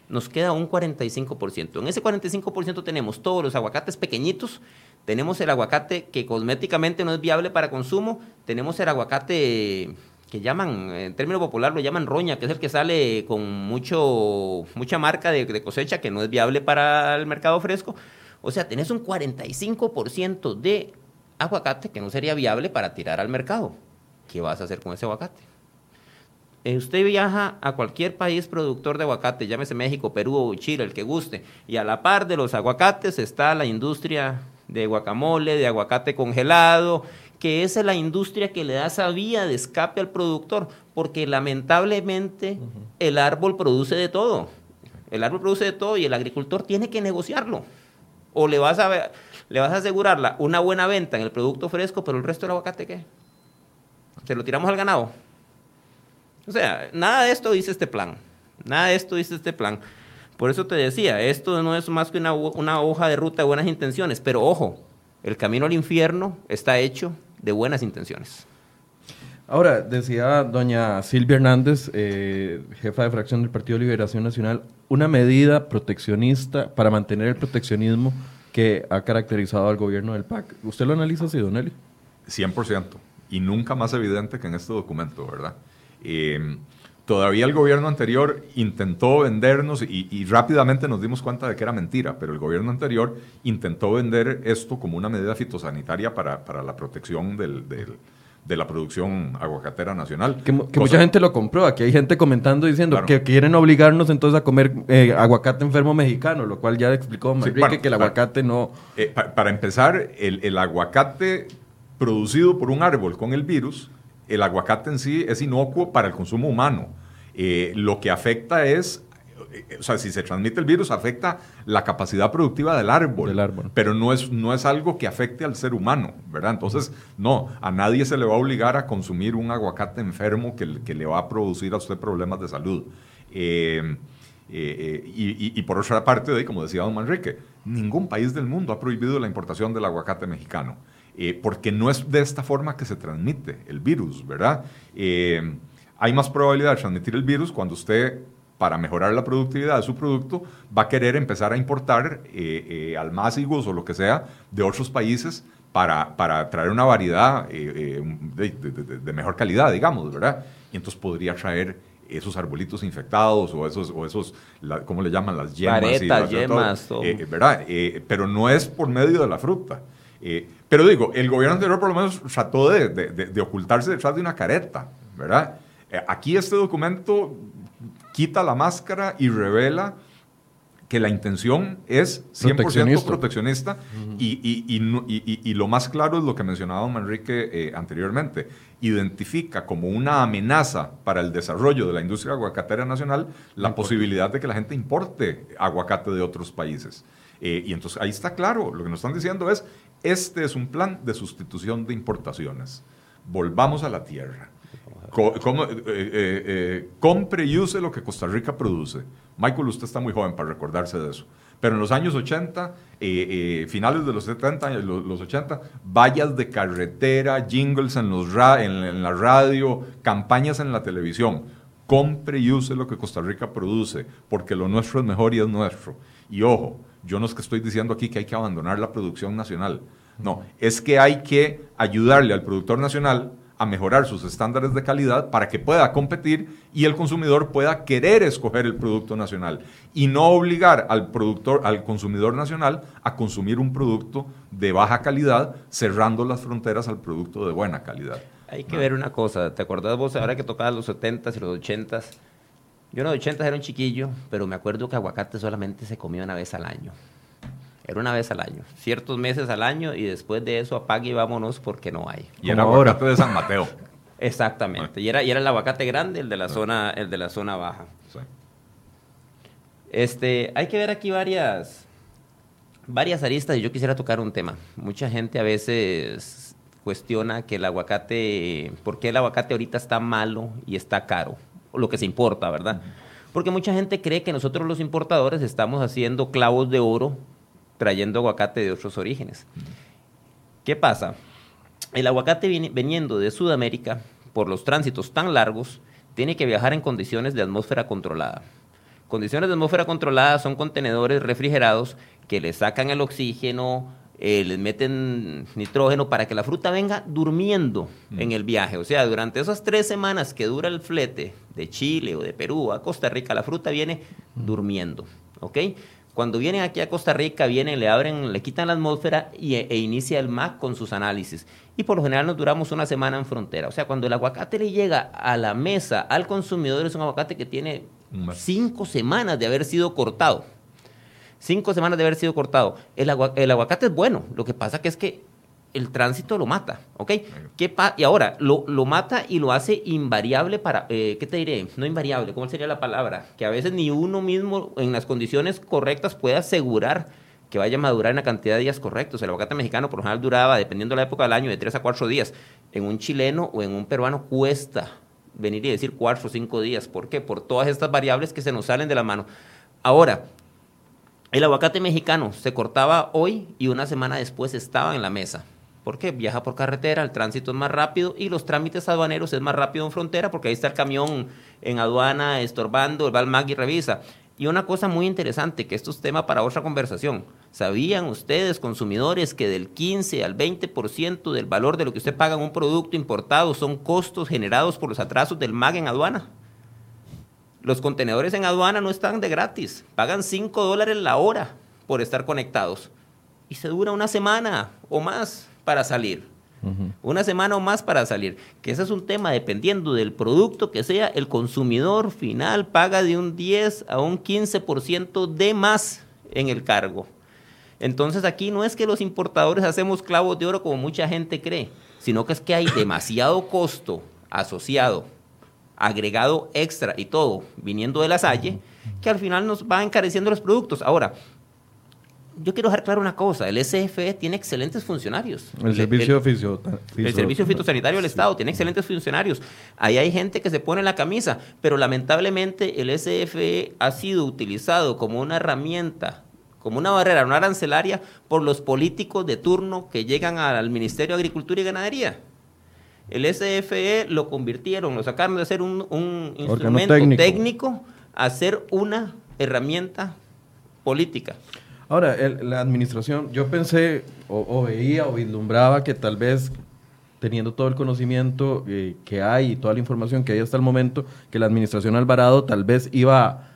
Nos queda un 45%. En ese 45% tenemos todos los aguacates pequeñitos tenemos el aguacate que cosméticamente no es viable para consumo. Tenemos el aguacate que llaman, en término popular lo llaman roña, que es el que sale con mucho, mucha marca de, cosecha que no es viable para el mercado fresco. O sea, tenés un 45% de aguacate que no sería viable para tirar al mercado. ¿Qué vas a hacer con ese aguacate? Eh, usted viaja a cualquier país productor de aguacate, llámese México, Perú o Chile, el que guste, y a la par de los aguacates está la industria de guacamole, de aguacate congelado, que es la industria que le da esa vía de escape al productor, porque lamentablemente el árbol produce de todo. El árbol produce de todo y el agricultor tiene que negociarlo. O le vas a, le vas a asegurar una buena venta en el producto fresco, pero el resto del aguacate, ¿qué? Se lo tiramos al ganado. O sea, nada de esto dice este plan. Nada de esto dice este plan. Por eso te decía, esto no es más que una, una hoja de ruta de buenas intenciones, pero ojo, el camino al infierno está hecho de buenas intenciones. Ahora, decía doña Silvia Hernández, eh, jefa de fracción del Partido de Liberación Nacional, una medida proteccionista para mantener el proteccionismo que ha caracterizado al gobierno del PAC. ¿Usted lo analiza así, Don Eli? 100%. Y nunca más evidente que en este documento, ¿verdad? Eh, todavía el gobierno anterior intentó vendernos y, rápidamente nos dimos cuenta de que era mentira, pero el gobierno anterior intentó vender esto como una medida fitosanitaria para, para la protección del, del de la producción aguacatera nacional. Que, mucha gente lo compró. Aquí hay gente comentando diciendo que quieren obligarnos entonces a comer eh, aguacate enfermo mexicano, lo cual ya explicó Manrique que el aguacate no... Eh, para empezar, el, el aguacate producido por un árbol con el virus, el aguacate en sí es inocuo para el consumo humano. Eh, lo que afecta es o sea, si se transmite el virus, afecta la capacidad productiva del árbol, del árbol. pero no es, no es algo que afecte al ser humano, ¿verdad? Entonces, no, a nadie se le va a obligar a consumir un aguacate enfermo que, que le va a producir a usted problemas de salud. Eh, eh, y, por otra parte, como decía don Manrique, ningún país del mundo ha prohibido la importación del aguacate mexicano, eh, porque no es de esta forma que se transmite el virus, ¿verdad? hay más probabilidad de transmitir el virus cuando usted para mejorar la productividad de su producto, va a querer empezar a importar eh, eh, almácigos o lo que sea de otros países para, para traer una variedad eh, eh, de, mejor calidad, digamos, ¿verdad? Y entonces podría traer esos arbolitos infectados o esos, o esos ¿cómo le llaman? Las yemas. Paretas, yemas. ¿Verdad? pero no es por medio de la fruta. Pero digo, el gobierno anterior por lo menos trató de, de ocultarse detrás de una careta, ¿verdad? aquí este documento quita la máscara y revela que la intención es 100% proteccionista, y, lo más claro es lo que mencionaba Manrique eh, anteriormente. Identifica como una amenaza para el desarrollo de la industria aguacatera nacional la posibilidad de que la gente importe aguacate de otros países. Eh, y entonces ahí está claro, lo que nos están diciendo es, este es un plan de sustitución de importaciones. Volvamos a la tierra eh, eh, eh, compre y use lo que Costa Rica produce. Michael, usted está muy joven para recordarse de eso. Pero en los años 80, finales de los 70, los, los 80, vallas de carretera, jingles en, en, la radio, campañas en la televisión. Compre y use lo que Costa Rica produce, porque lo nuestro es mejor y es nuestro. Y ojo, yo no es que estoy diciendo aquí que hay que abandonar la producción nacional. No, es que hay que ayudarle al productor nacional a mejorar sus estándares de calidad para que pueda competir y el consumidor pueda querer escoger el producto nacional y no obligar al productor, al consumidor nacional a consumir un producto de baja calidad, cerrando las fronteras al producto de buena calidad. Hay que ver una cosa, ¿te acordás vos ahora que tocabas los 70s y los 80s? Yo en los 80s era un chiquillo, pero me acuerdo que aguacate solamente se comía una vez al año. Era una vez al año, ciertos meses al año y después de eso apague y vámonos porque no hay. Y era aguacate de San Mateo. Exactamente. Y era, y era el aguacate grande, el de la zona, el de la zona baja. Este, hay que ver aquí varias, varias aristas y yo quisiera tocar un tema. Mucha gente a veces cuestiona que el aguacate, ¿por qué el aguacate ahorita está malo y está caro? Lo que se importa, ¿verdad? Porque mucha gente cree que nosotros los importadores estamos haciendo clavos de oro trayendo aguacate de otros orígenes. ¿Qué pasa? El aguacate veniendo de Sudamérica por los tránsitos tan largos tiene que viajar en condiciones de atmósfera controlada. Condiciones de atmósfera controlada son contenedores refrigerados que le sacan el oxígeno, eh, les meten nitrógeno para que la fruta venga durmiendo mm. en el viaje. O sea, durante esas tres semanas que dura el flete de Chile o de Perú a Costa Rica, la fruta viene durmiendo. ¿Ok? Cuando vienen aquí a Costa Rica, vienen, le abren, le quitan la atmósfera y, e inicia el MAC con sus análisis. Y por lo general nos duramos una semana en frontera. O sea, cuando el aguacate le llega a la mesa al consumidor, es un aguacate que tiene cinco semanas de haber sido cortado. Cinco semanas de haber sido cortado. El, el aguacate es bueno. Lo que pasa que es que el tránsito lo mata, ¿ok? ¿Qué y ahora, lo, lo, mata y lo hace invariable para, eh, ¿qué te diré? No invariable, ¿cómo sería la palabra? Que a veces ni uno mismo en las condiciones correctas puede asegurar que vaya a madurar en la cantidad de días correctos. El aguacate mexicano por lo general duraba, dependiendo de la época del año, de 3 a 4 días. En un chileno o en un peruano cuesta venir y decir 4 o 5 días. ¿Por qué? Por todas estas variables que se nos salen de la mano. Ahora, el aguacate mexicano se cortaba hoy y una semana después estaba en la mesa porque viaja por carretera, el tránsito es más rápido y los trámites aduaneros es más rápido en frontera porque ahí está el camión en aduana estorbando, va al MAG y revisa. Y una cosa muy interesante, que esto es tema para otra conversación. ¿Sabían ustedes, consumidores, que del 15 al 20% del valor de lo que usted paga en un producto importado son costos generados por los atrasos del MAG en aduana? Los contenedores en aduana no están de gratis, pagan 5 dólares la hora por estar conectados. Y se dura una semana o más para salir. Una semana o más para salir. Que ese es un tema, dependiendo del producto que sea, el consumidor final paga de un 10 a un 15% de más en el cargo. Entonces aquí no es que los importadores hacemos clavos de oro como mucha gente cree, sino que es que hay demasiado costo asociado, agregado extra y todo viniendo de la Salle, que al final nos va encareciendo los productos. Ahora, yo quiero dejar claro una cosa, el SFE tiene excelentes funcionarios. El, servicio el, el servicio fitosanitario del Estado tiene excelentes funcionarios. Ahí hay gente que se pone la camisa, pero lamentablemente el SFE ha sido utilizado como una herramienta, como una barrera, una arancelaria por los políticos de turno que llegan al Ministerio de Agricultura y Ganadería. El SFE lo convirtieron, lo sacaron de ser un, instrumento técnico. técnico a ser una herramienta política. Ahora, la administración, yo pensé o, veía o vislumbraba que tal vez teniendo todo el conocimiento eh, que hay y toda la información que hay hasta el momento, que la administración Alvarado tal vez iba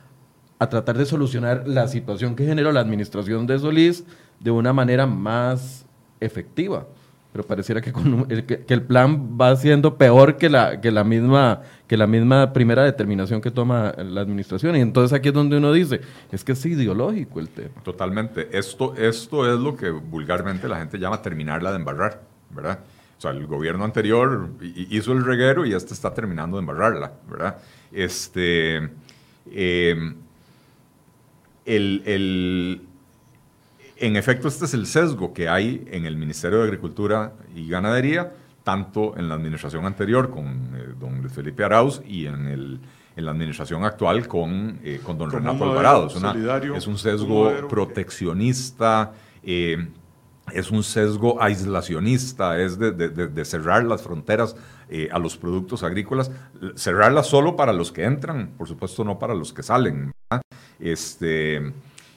a, tratar de solucionar la situación que generó la administración de Solís de una manera más efectiva pero pareciera que, con el, que, el plan va siendo peor que la, que, la misma, que la misma primera determinación que toma la administración. Y entonces aquí es donde uno dice, es que es ideológico el tema. Totalmente. Esto, esto es lo que vulgarmente la gente llama terminarla de embarrar, ¿verdad? O sea, el gobierno anterior hizo el reguero y este está terminando de embarrarla, ¿verdad? Este, eh, el, el en efecto, este es el sesgo que hay en el Ministerio de Agricultura y Ganadería, tanto en la administración anterior con eh, don Felipe Arauz y en, el, en la administración actual con, eh, con don Renato Alvarado. Es, un sesgo proteccionista, eh, es un sesgo aislacionista, es de, cerrar las fronteras a los productos agrícolas, cerrarlas solo para los que entran, por supuesto no para los que salen. Este,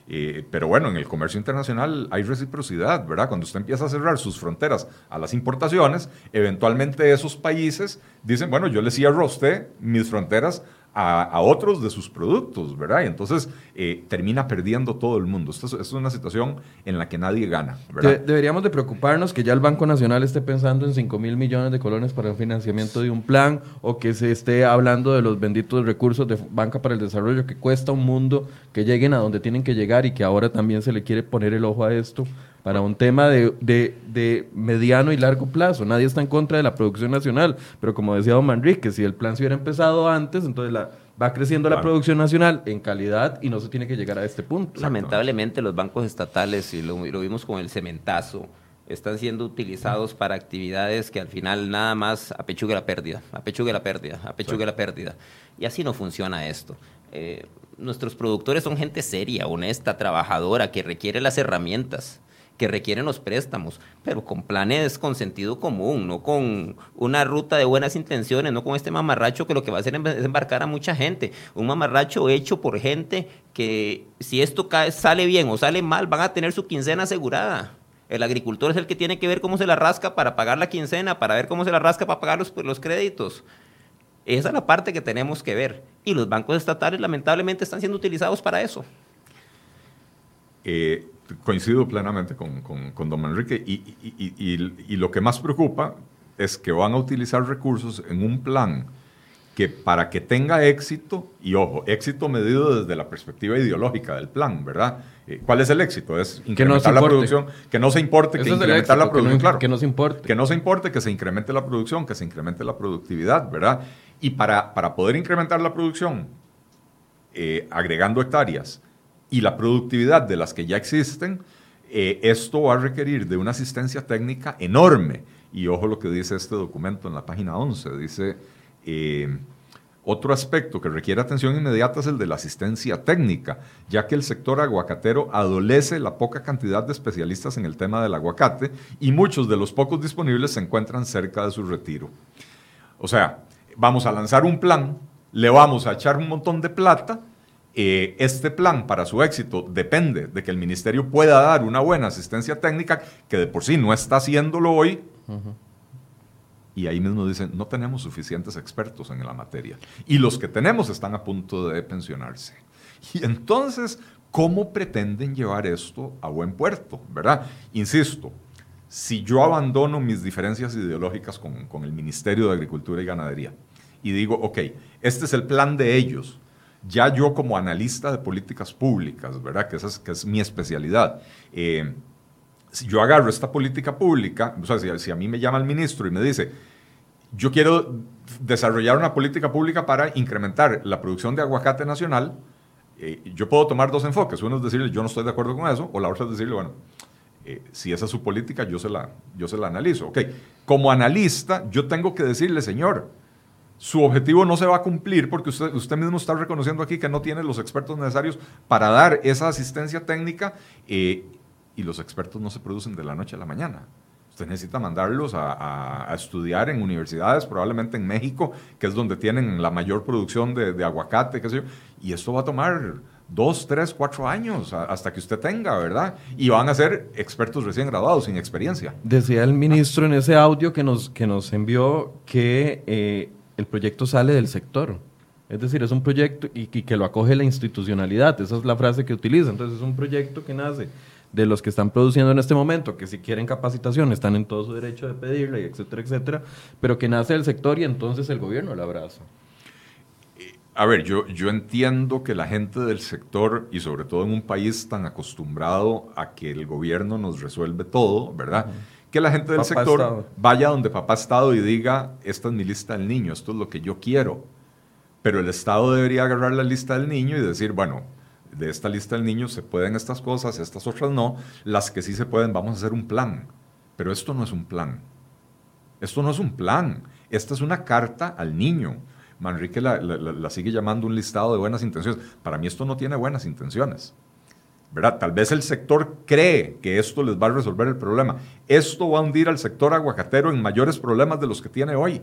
eh, pero bueno, en el comercio internacional hay reciprocidad, ¿verdad? Cuando usted empieza a cerrar sus fronteras a las importaciones, eventualmente esos países dicen, bueno, yo le cierro a usted mis fronteras a, otros de sus productos, ¿verdad? Y entonces eh, termina perdiendo todo el mundo. Esto es, una situación en la que nadie gana, ¿verdad? deberíamos de preocuparnos que ya el Banco Nacional esté pensando en 5 mil millones de colones para el financiamiento de un plan o que se esté hablando de los benditos recursos de Banca para el Desarrollo que cuesta un mundo que lleguen a donde tienen que llegar y que ahora también se le quiere poner el ojo a esto para un tema de, de, mediano y largo plazo. Nadie está en contra de la producción nacional, pero como decía don Manrique, si el plan se hubiera empezado antes, entonces la, va creciendo la producción nacional en calidad y no se tiene que llegar a este punto. Lamentablemente los bancos estatales, y lo, vimos con el cementazo, están siendo utilizados para actividades que al final nada más apechugue la pérdida, apechugue la pérdida, apechugue la pérdida. Y así no funciona esto. Eh, nuestros productores son gente seria, honesta, trabajadora, que requiere las herramientas que requieren los préstamos, pero con planes con sentido común, no con una ruta de buenas intenciones, no con este mamarracho que lo que va a hacer es embarcar a mucha gente. Un mamarracho hecho por gente que si esto sale bien o sale mal, van a tener su quincena asegurada. El agricultor es el que tiene que ver cómo se la rasca para pagar la quincena, para ver cómo se la rasca para pagar los, los créditos. Esa es la parte que tenemos que ver. Y los bancos estatales lamentablemente están siendo utilizados para eso. Eh, coincido plenamente con, con, don Enrique y, y, lo que más preocupa es que van a utilizar recursos en un plan que para que tenga éxito, y ojo, éxito medido desde la perspectiva ideológica del plan, ¿verdad? Eh, ¿Cuál es el éxito? Es incrementar la producción, que no se importe, que incrementar la producción, claro. Que no se importe. Que no se importe, que se incremente la producción, que se incremente la productividad, ¿verdad? Y para, para poder incrementar la producción, eh, agregando hectáreas, y la productividad de las que ya existen, eh, esto va a requerir de una asistencia técnica enorme. Y ojo lo que dice este documento en la página 11, dice eh, otro aspecto que requiere atención inmediata es el de la asistencia técnica, ya que el sector aguacatero adolece la poca cantidad de especialistas en el tema del aguacate y muchos de los pocos disponibles se encuentran cerca de su retiro. O sea, vamos a lanzar un plan, le vamos a echar un montón de plata. Eh, este plan para su éxito depende de que el ministerio pueda dar una buena asistencia técnica, que de por sí no está haciéndolo hoy, y ahí mismo dicen, no tenemos suficientes expertos en la materia. Y los que tenemos están a punto de pensionarse. Y entonces, ¿cómo pretenden llevar esto a buen puerto? ¿Verdad? Insisto, si yo abandono mis diferencias ideológicas con, con el Ministerio de Agricultura y Ganadería y digo, ok, este es el plan de ellos, ya yo como analista de políticas públicas, ¿verdad? Que esa es, que es mi especialidad. Eh, si yo agarro esta política pública, o sea, si, a mí me llama el ministro y me dice, yo quiero desarrollar una política pública para incrementar la producción de aguacate nacional, eh, yo puedo tomar dos enfoques. Uno es decirle, yo no estoy de acuerdo con eso, o la otra es decirle, bueno, eh, si esa es su política, yo se, la, yo se la analizo. Ok, como analista, yo tengo que decirle, señor, su objetivo no se va a cumplir porque usted, usted mismo está reconociendo aquí que no tiene los expertos necesarios para dar esa asistencia técnica. Eh, y los expertos no se producen de la noche a la mañana. Usted necesita mandarlos a, estudiar en universidades, probablemente en México, que es donde tienen la mayor producción de, aguacate, qué sé yo. Y esto va a tomar dos, tres, cuatro años hasta que usted tenga, ¿verdad? Y van a ser expertos recién graduados, sin experiencia. Decía el ministro en ese audio que nos, que nos envió que eh, el proyecto sale del sector. Es decir, es un proyecto y, y, que lo acoge la institucionalidad. Esa es la frase que utiliza. Entonces, es un proyecto que nace de los que están produciendo en este momento, que si quieren capacitación están en todo su derecho de pedirla, etcétera, etcétera, pero que nace del sector y entonces el gobierno la abraza. Eh, a ver, yo, yo entiendo que la gente del sector, y sobre todo en un país tan acostumbrado a que el gobierno nos resuelve todo, ¿verdad? Que la gente del sector vaya donde papá Estado y diga, esta es mi lista del niño, esto es lo que yo quiero. Pero el Estado debería agarrar la lista del niño y decir, bueno, de esta lista del niño se pueden estas cosas, estas otras no, las que sí se pueden, vamos a hacer un plan. Pero esto no es un plan. Esto no es un plan. Esta es una carta al niño. Manrique la, sigue llamando un listado de buenas intenciones. Para mí esto no tiene buenas intenciones. ¿Verdad? Tal vez el sector cree que esto les va a resolver el problema. Esto va a hundir al sector aguacatero en mayores problemas de los que tiene hoy.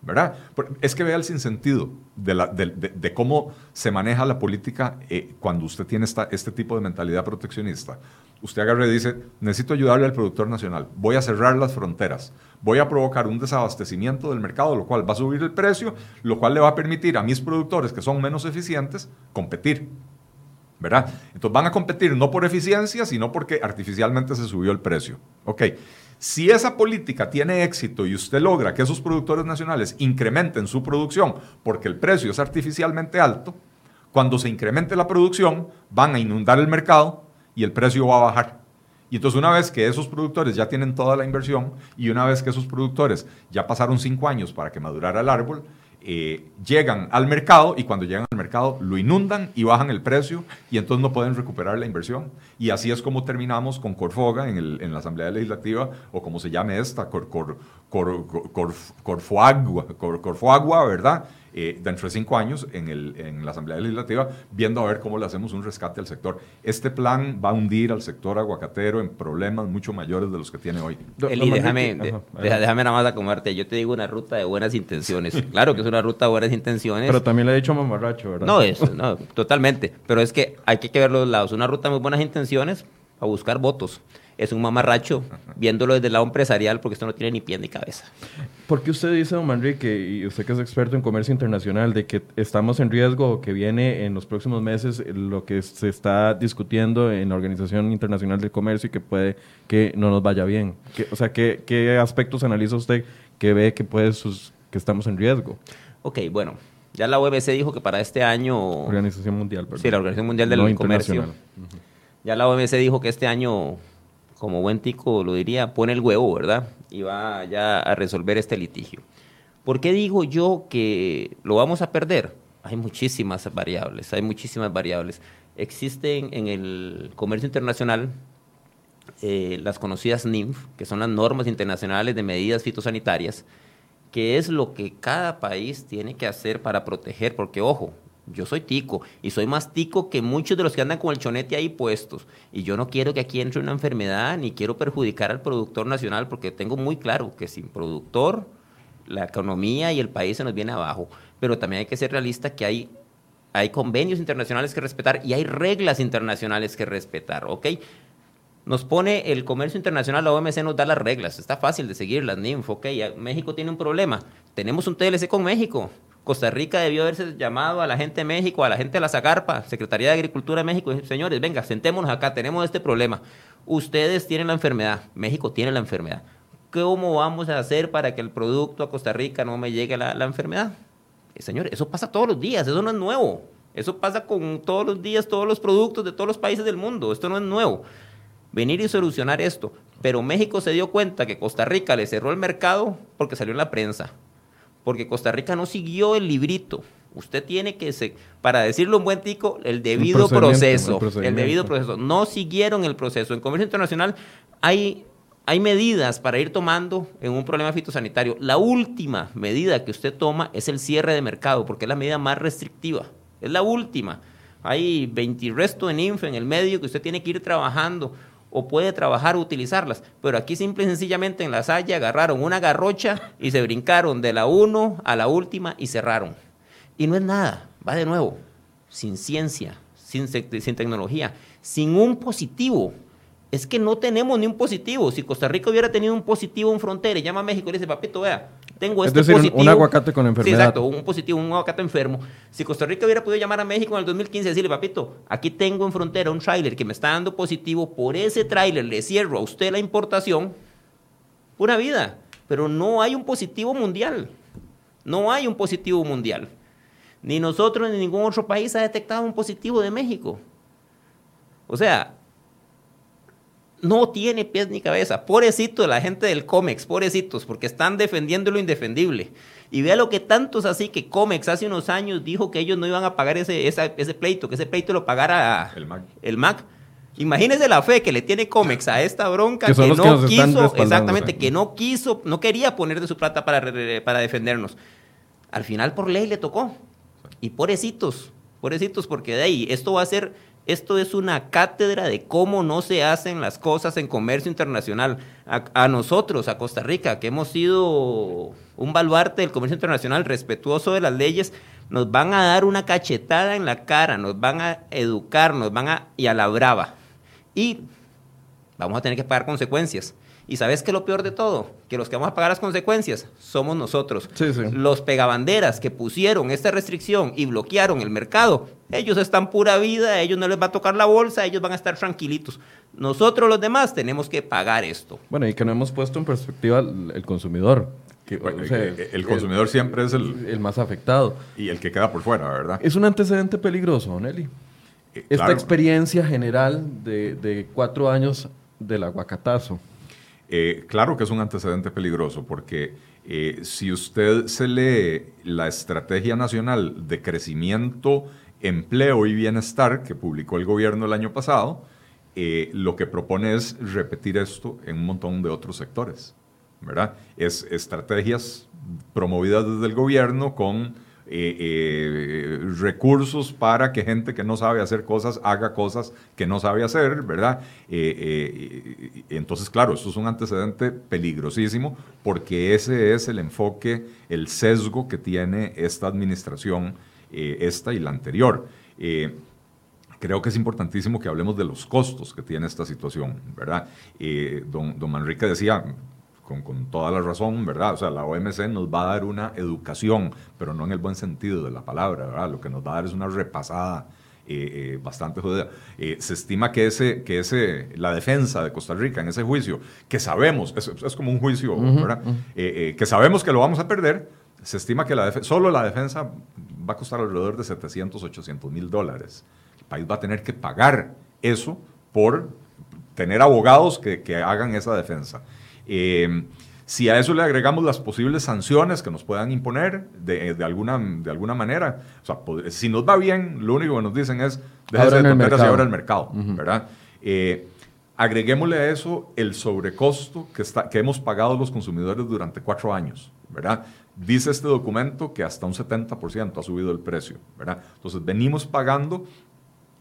¿verdad? Es que vea el sinsentido de, cómo se maneja la política eh, cuando usted tiene esta, este tipo de mentalidad proteccionista. Usted agarra y dice, necesito ayudarle al productor nacional, voy a cerrar las fronteras, voy a provocar un desabastecimiento del mercado, lo cual va a subir el precio, lo cual le va a permitir a mis productores que son menos eficientes competir. Entonces van a competir no por eficiencia, sino porque artificialmente se subió el precio. Ok, si esa política tiene éxito y usted logra que esos productores nacionales incrementen su producción porque el precio es artificialmente alto, cuando se incremente la producción van a inundar el mercado y el precio va a bajar. Y entonces una vez que esos productores ya tienen toda la inversión y una vez que esos productores ya pasaron cinco años para que madurara el árbol, eh, llegan al mercado y cuando llegan al mercado lo inundan y bajan el precio y entonces no pueden recuperar la inversión. Y así es como terminamos con Corfoga en, el, en la Asamblea Legislativa o como se llame esta, Cor, Cor, Cor, Corfoagua, ¿verdad? eh, dentro de cinco años en, el, en, la Asamblea Legislativa, viendo a ver cómo le hacemos un rescate al sector. Este plan va a hundir al sector aguacatero en problemas mucho mayores de los que tiene hoy. Eli, déjame, déjame nada más acomodarte. Yo te digo una ruta de buenas intenciones. claro que es una ruta de buenas intenciones. Pero también le he dicho mamarracho, ¿verdad? No, eso, no, totalmente. Pero es que hay que ver los lados. Una ruta de muy buenas intenciones a buscar votos. Es un mamarracho viéndolo desde el lado empresarial porque esto no tiene ni pie ni cabeza. ¿Por qué usted dice, don Manrique, y usted que es experto en comercio internacional, de que estamos en riesgo, que viene en los próximos meses lo que se está discutiendo en la Organización Internacional del Comercio y que puede que no nos vaya bien? o sea, ¿qué, ¿qué, aspectos analiza usted que ve que, puede sus, que estamos en riesgo? Ok, bueno, ya la OMC dijo que para este año... Organización Mundial, perdón. Sí, la Organización Mundial del Comercio. Ya la OMC dijo que este año como buen tico lo diría, pone el huevo, ¿verdad? Y va ya a resolver este litigio. ¿Por qué digo yo que lo vamos a perder? Hay muchísimas variables, hay muchísimas variables. Existen en el comercio internacional eh, las conocidas NIMF, que son las normas internacionales de medidas fitosanitarias, que es lo que cada país tiene que hacer para proteger, porque ojo, yo soy tico y soy más tico que muchos de los que andan con el chonete ahí puestos. Y yo no quiero que aquí entre una enfermedad ni quiero perjudicar al productor nacional porque tengo muy claro que sin productor la economía y el país se nos viene abajo. Pero también hay que ser realista que hay, hay convenios internacionales que respetar y hay reglas internacionales que respetar, ¿ok? Nos pone el comercio internacional, la OMC nos da las reglas, está fácil de seguir las NIMF, ok, México tiene un problema, tenemos un TLC con México, Costa Rica debió haberse llamado a la gente de México, a la gente de la Zagarpa, Secretaría de Agricultura de México, y señores, venga, sentémonos acá, tenemos este problema. Ustedes tienen la enfermedad, México tiene la enfermedad. ¿Cómo vamos a hacer para que el producto a Costa Rica no me llegue la, la enfermedad? Eh, señores, eso pasa todos los días, eso no es nuevo. Eso pasa con todos los días, todos los productos de todos los países del mundo. Esto no es nuevo. Venir y solucionar esto. Pero México se dio cuenta que Costa Rica le cerró el mercado porque salió en la prensa porque Costa Rica no siguió el librito. Usted tiene que, se, para decirlo un buen tico, el debido proceso. El, debido proceso. No siguieron el proceso. En comercio internacional hay, hay medidas para ir tomando en un problema fitosanitario. La última medida que usted toma es el cierre de mercado, porque es la medida más restrictiva. Es la última. Hay 20 resto en INFE en el medio que usted tiene que ir trabajando o puede trabajar o utilizarlas. Pero aquí simple y sencillamente en la Salle agarraron una garrocha y se brincaron de la 1 a la última y cerraron. Y no es nada, va de nuevo, sin ciencia, sin, sin tecnología, sin un positivo es que no tenemos ni un positivo. Si Costa Rica hubiera tenido un positivo en frontera y llama a México y le dice, papito, vea, tengo este es decir, positivo. Un aguacate con enfermedad. Sí, exacto, un positivo, un aguacate enfermo. Si Costa Rica hubiera podido llamar a México en el 2015 y decirle, papito, aquí tengo en frontera un tráiler que me está dando positivo, por ese tráiler le cierro a usted la importación, pura vida. Pero no hay un positivo mundial. No hay un positivo mundial. Ni nosotros ni ningún otro país ha detectado un positivo de México. O sea, no tiene pies ni cabeza. Pobrecito la gente del COMEX, pobrecitos, porque están defendiendo lo indefendible. Y vea lo que tantos así que COMEX hace unos años dijo que ellos no iban a pagar ese, ese pleito, que ese pleito lo pagara el MAC. El MAC. Imagínese la fe que le tiene COMEX a esta bronca que, no quiso, exactamente, que no quiso, no quería poner de su plata para, para defendernos. Al final por ley le tocó. Y pobrecitos, pobrecitos, porque de ahí esto va a ser esto es una cátedra de cómo no se hacen las cosas en comercio internacional. A, nosotros, a Costa Rica, que hemos sido un baluarte del comercio internacional respetuoso de las leyes, nos van a dar una cachetada en la cara, nos van a educar, nos van a... y a la brava. Y vamos a tener que pagar consecuencias. ¿Y sabes qué es lo peor de todo? Que los que vamos a pagar las consecuencias somos nosotros. Los pegabanderas que pusieron esta restricción y bloquearon el mercado, ellos están pura vida, a ellos no les va a tocar la bolsa, ellos van a estar tranquilitos. Nosotros los demás tenemos que pagar esto. Bueno, y que no hemos puesto en perspectiva el, consumidor. Que, el, consumidor siempre es el, más afectado. Y el que queda por fuera, ¿verdad? Es un antecedente peligroso, Nelly. Eh, Esta experiencia general de, de cuatro años del aguacatazo eh, claro que es un antecedente peligroso porque eh, si usted se lee la Estrategia Nacional de Crecimiento, Empleo y Bienestar que publicó el gobierno el año pasado, eh, lo que propone es repetir esto en un montón de otros sectores. ¿verdad? Es estrategias promovidas desde el gobierno con eh, eh, recursos para que gente que no sabe hacer cosas haga cosas que no sabe hacer, ¿verdad? Eh, entonces, claro, eso es un antecedente peligrosísimo porque ese es el enfoque, el sesgo que tiene esta administración, esta y la anterior. Creo que es importantísimo que hablemos de los costos que tiene esta situación, ¿verdad? don, don Manrique decía, con, con, toda la razón, ¿verdad? O sea, la OMC nos va a dar una educación, pero no en el buen sentido de la palabra, ¿verdad? Lo que nos va a dar es una repasada eh, eh, bastante jodida. Eh, se estima que, ese, que ese, la defensa de Costa Rica en ese juicio, que sabemos, es, es como un juicio, ¿verdad? que sabemos que lo vamos a perder, se estima que la solo la defensa va a costar alrededor de 700, 800 mil dólares. El país va a tener que pagar eso por tener abogados que, que hagan esa defensa. Si a eso le agregamos las posibles sanciones que nos puedan imponer de, alguna, de alguna manera, o sea, si nos va bien, lo único que nos dicen es, déjese de tonteras y ahora el mercado, ¿verdad? Eh, agreguémosle a eso el sobrecosto que, está, que hemos pagado los consumidores durante cuatro años, ¿verdad? Dice este documento que hasta un 70% ha subido el precio, ¿verdad? Entonces, venimos pagando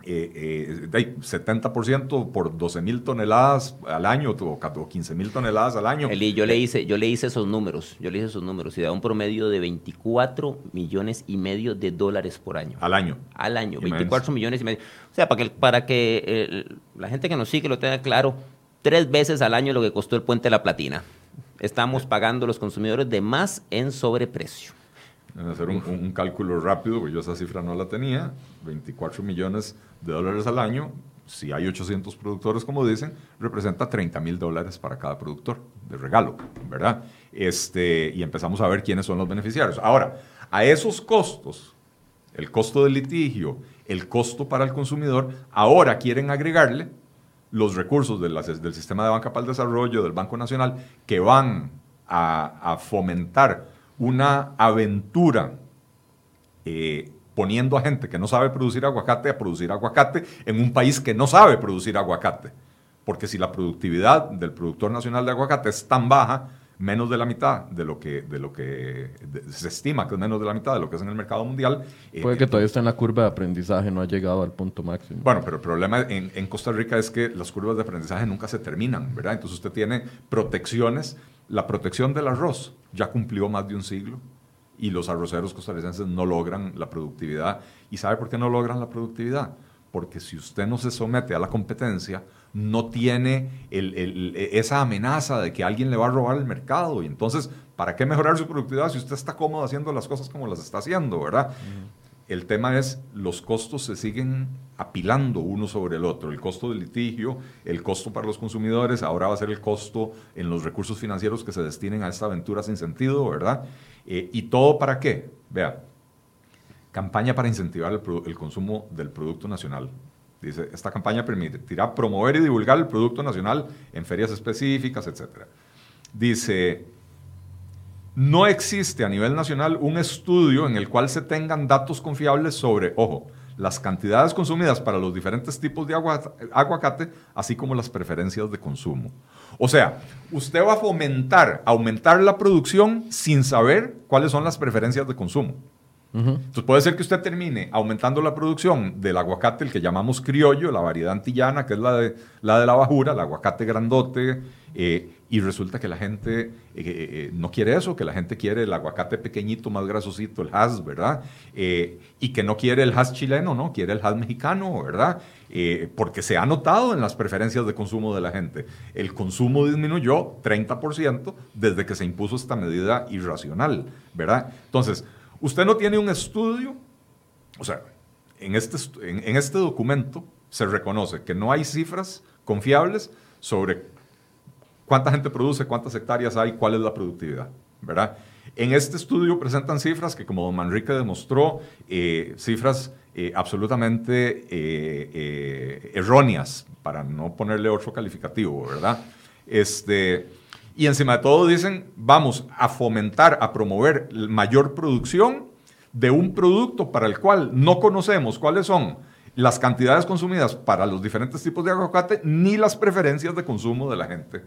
eh, eh, 70% por 12 mil toneladas al año o 15 mil toneladas al año. Eli, yo le hice, yo le hice esos números, yo le hice esos números y da un promedio de 24 millones y medio de dólares por año. Al año. Al año, 24 millones y medio. O sea, para que, para que eh, la gente que nos sigue lo tenga claro, tres veces al año lo que costó el puente de la Platina. Estamos pagando los consumidores de más en sobreprecio hacer un, cálculo rápido, porque yo esa cifra no la tenía, 24 millones de dólares al año, si hay 800 productores, como dicen, representa 30 mil dólares para cada productor de regalo, ¿verdad? Este, y empezamos a ver quiénes son los beneficiarios. Ahora, a esos costos, el costo del litigio, el costo para el consumidor, ahora quieren agregarle los recursos del sistema de banca para el desarrollo, del Banco Nacional, que van a fomentar una aventura eh, poniendo a gente que no sabe producir aguacate a producir aguacate en un país que no sabe producir aguacate. Porque si la productividad del productor nacional de aguacate es tan baja, menos de la mitad de lo que, de lo que se estima que es menos de la mitad de lo que es en el mercado mundial. Eh, Puede que todavía está en la curva de aprendizaje, no ha llegado al punto máximo. Bueno, pero el problema en, en Costa Rica es que las curvas de aprendizaje nunca se terminan, ¿verdad? Entonces usted tiene protecciones la protección del arroz ya cumplió más de un siglo y los arroceros costarricenses no logran la productividad. ¿Y sabe por qué no logran la productividad? Porque si usted no se somete a la competencia, no tiene esa amenaza de que alguien le va a robar el mercado. Y entonces, ¿para qué mejorar su productividad si usted está cómodo haciendo las cosas como las está haciendo, verdad? El tema es, los costos se siguen apilando uno sobre el otro. El costo del litigio, el costo para los consumidores, ahora va a ser el costo en los recursos financieros que se destinen a esta aventura sin sentido, ¿verdad? Eh, ¿Y todo para qué? Vea, campaña para incentivar el, consumo del producto nacional. Dice, esta campaña permitirá promover y divulgar el producto nacional en ferias específicas, etc. Dice, no existe a nivel nacional un estudio en el cual se tengan datos confiables sobre, ojo, las cantidades consumidas para los diferentes tipos de aguacate, así como las preferencias de consumo. O sea, usted va a fomentar, aumentar la producción sin saber cuáles son las preferencias de consumo. Entonces puede ser que usted termine aumentando la producción del aguacate, el que llamamos criollo, la variedad antillana, que es la de la, de la bajura, el aguacate grandote, eh, y resulta que la gente eh, eh, no quiere eso, que la gente quiere el aguacate pequeñito, más grasosito, el has, ¿verdad? y que no quiere el has chileno, ¿no? Quiere el has mexicano, ¿verdad? porque se ha notado en las preferencias de consumo de la gente. El consumo disminuyó 30% desde que se impuso esta medida irracional, ¿verdad? Entonces, Usted no tiene un estudio, o sea, en este, en, este documento se reconoce que no hay cifras confiables sobre cuánta gente produce, cuántas hectáreas hay, cuál es la productividad, ¿verdad? En este estudio presentan cifras que, como don Manrique demostró, eh, cifras eh, absolutamente eh, erróneas, para no ponerle otro calificativo, ¿verdad? Este, y encima de todo dicen, vamos a fomentar, a promover mayor producción de un producto para el cual no conocemos cuáles son las cantidades consumidas para los diferentes tipos de aguacate ni las preferencias de consumo de la gente.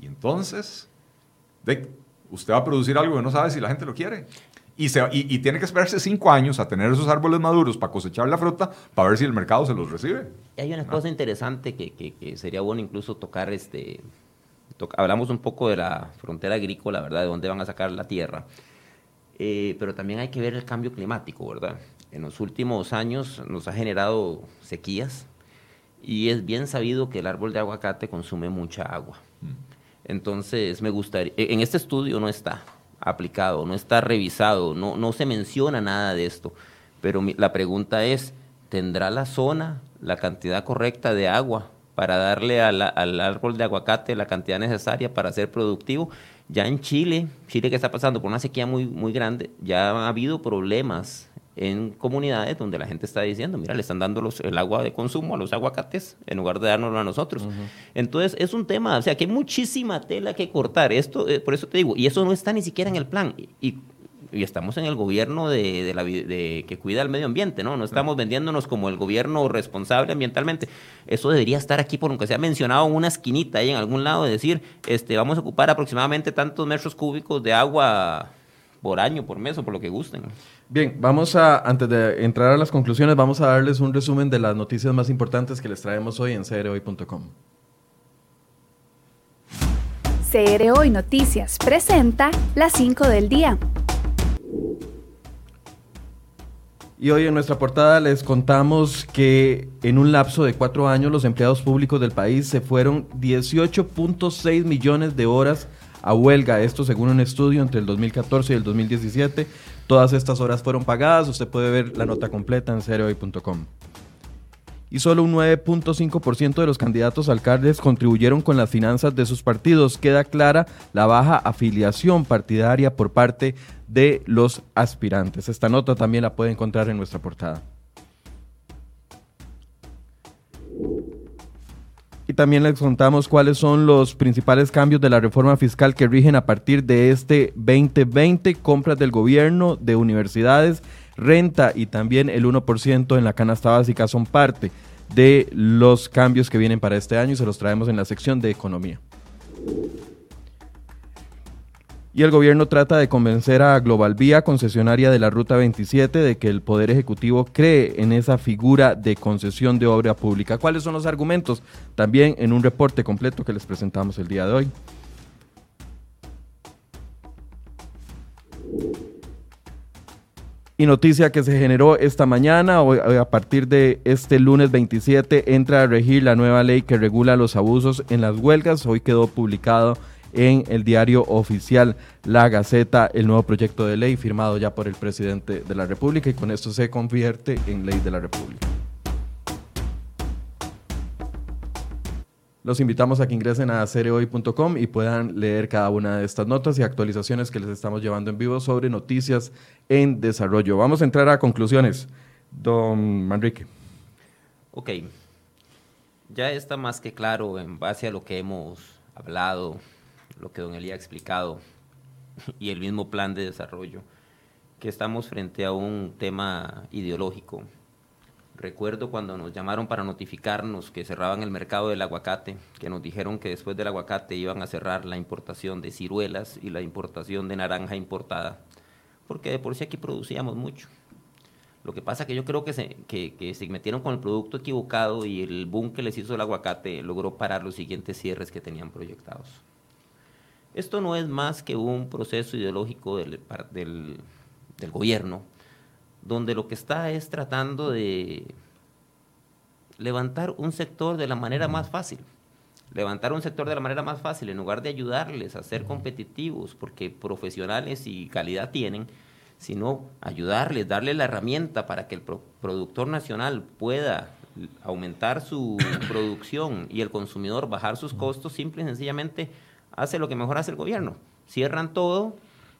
Y entonces, usted va a producir algo que no sabe si la gente lo quiere. Y, se, y, tiene que esperarse cinco años a tener esos árboles maduros para cosechar la fruta para ver si el mercado se los recibe. Y hay una cosa interesante que, que, que, sería bueno incluso tocar este, hablamos un poco de la frontera agrícola, ¿verdad? De dónde van a sacar la tierra. Eh, pero también hay que ver el cambio climático, ¿verdad? En los últimos años nos ha generado sequías y es bien sabido que el árbol de aguacate consume mucha agua. Mm. Entonces, me gustaría, e, en este estudio no está aplicado, no está revisado, no, no se menciona nada de esto, pero la pregunta es, ¿tendrá la zona la cantidad correcta de agua para darle al árbol de aguacate la cantidad necesaria para ser productivo? Ya en Chile, Chile que está pasando por una sequía muy, muy grande, ya ha habido problemas en comunidades donde la gente está diciendo, mira, le están dando los, el agua de consumo a los aguacates en lugar de dárnoslo a nosotros. Entonces, es un tema, o sea, que hay muchísima tela que cortar. Esto, eh, por eso te digo, y eso no está ni siquiera en el plan. Y, y estamos en el gobierno de, de, la, de, que cuida el medio ambiente, ¿no? No estamos vendiéndonos como el gobierno responsable ambientalmente. Eso debería estar aquí, por aunque sea mencionado en una esquinita ahí en algún lado, de decir, este, vamos a ocupar aproximadamente tantos metros cúbicos de agua por año, por mes o por lo que gusten. Bien, vamos a, antes de entrar a las conclusiones, vamos a darles un resumen de las noticias más importantes que les traemos hoy en crhoy.com. CR Hoy Noticias presenta las 5 del día. Y hoy en nuestra portada les contamos que en un lapso de cuatro años los empleados públicos del país se fueron 18.6 millones de horas a huelga. Esto según un estudio entre el 2014 y el 2017 Todas estas horas fueron pagadas, usted puede ver la nota completa en cereoy.com. Y solo un 9.5% de los candidatos alcaldes contribuyeron con las finanzas de sus partidos. Queda clara la baja afiliación partidaria por parte de los aspirantes. Esta nota también la puede encontrar en nuestra portada. También les contamos cuáles son los principales cambios de la reforma fiscal que rigen a partir de este 2020, compras del gobierno, de universidades, renta y también el 1% en la canasta básica son parte de los cambios que vienen para este año y se los traemos en la sección de economía. Y el gobierno trata de convencer a Global Vía, concesionaria de la Ruta 27, de que el Poder Ejecutivo cree en esa figura de concesión de obra pública. ¿Cuáles son los argumentos? También en un reporte completo que les presentamos el día de hoy. Y noticia que se generó esta mañana, hoy, a partir de este lunes 27, entra a regir la nueva ley que regula los abusos en las huelgas. Hoy quedó publicado en el diario oficial La Gaceta el nuevo proyecto de ley firmado ya por el presidente de la República y con esto se convierte en ley de la República. Los invitamos a que ingresen a cereoy.com y puedan leer cada una de estas notas y actualizaciones que les estamos llevando en vivo sobre noticias en desarrollo. Vamos a entrar a conclusiones. Don Manrique. Ok. Ya está más que claro en base a lo que hemos hablado lo que don Elía ha explicado y el mismo plan de desarrollo, que estamos frente a un tema ideológico. Recuerdo cuando nos llamaron para notificarnos que cerraban el mercado del aguacate, que nos dijeron que después del aguacate iban a cerrar la importación de ciruelas y la importación de naranja importada, porque de por sí aquí producíamos mucho. Lo que pasa que yo creo que se, que se metieron con el producto equivocado y el boom que les hizo el aguacate logró parar los siguientes cierres que tenían proyectados. Esto no es más que un proceso ideológico del, del, gobierno, donde lo que está es tratando de levantar un sector de la manera más fácil. Levantar un sector de la manera más fácil, en lugar de ayudarles a ser competitivos, porque profesionales y calidad tienen, sino ayudarles, darle la herramienta para que el productor nacional pueda aumentar su producción y el consumidor bajar sus costos, simple y sencillamente hace lo que mejor hace el gobierno. Cierran todo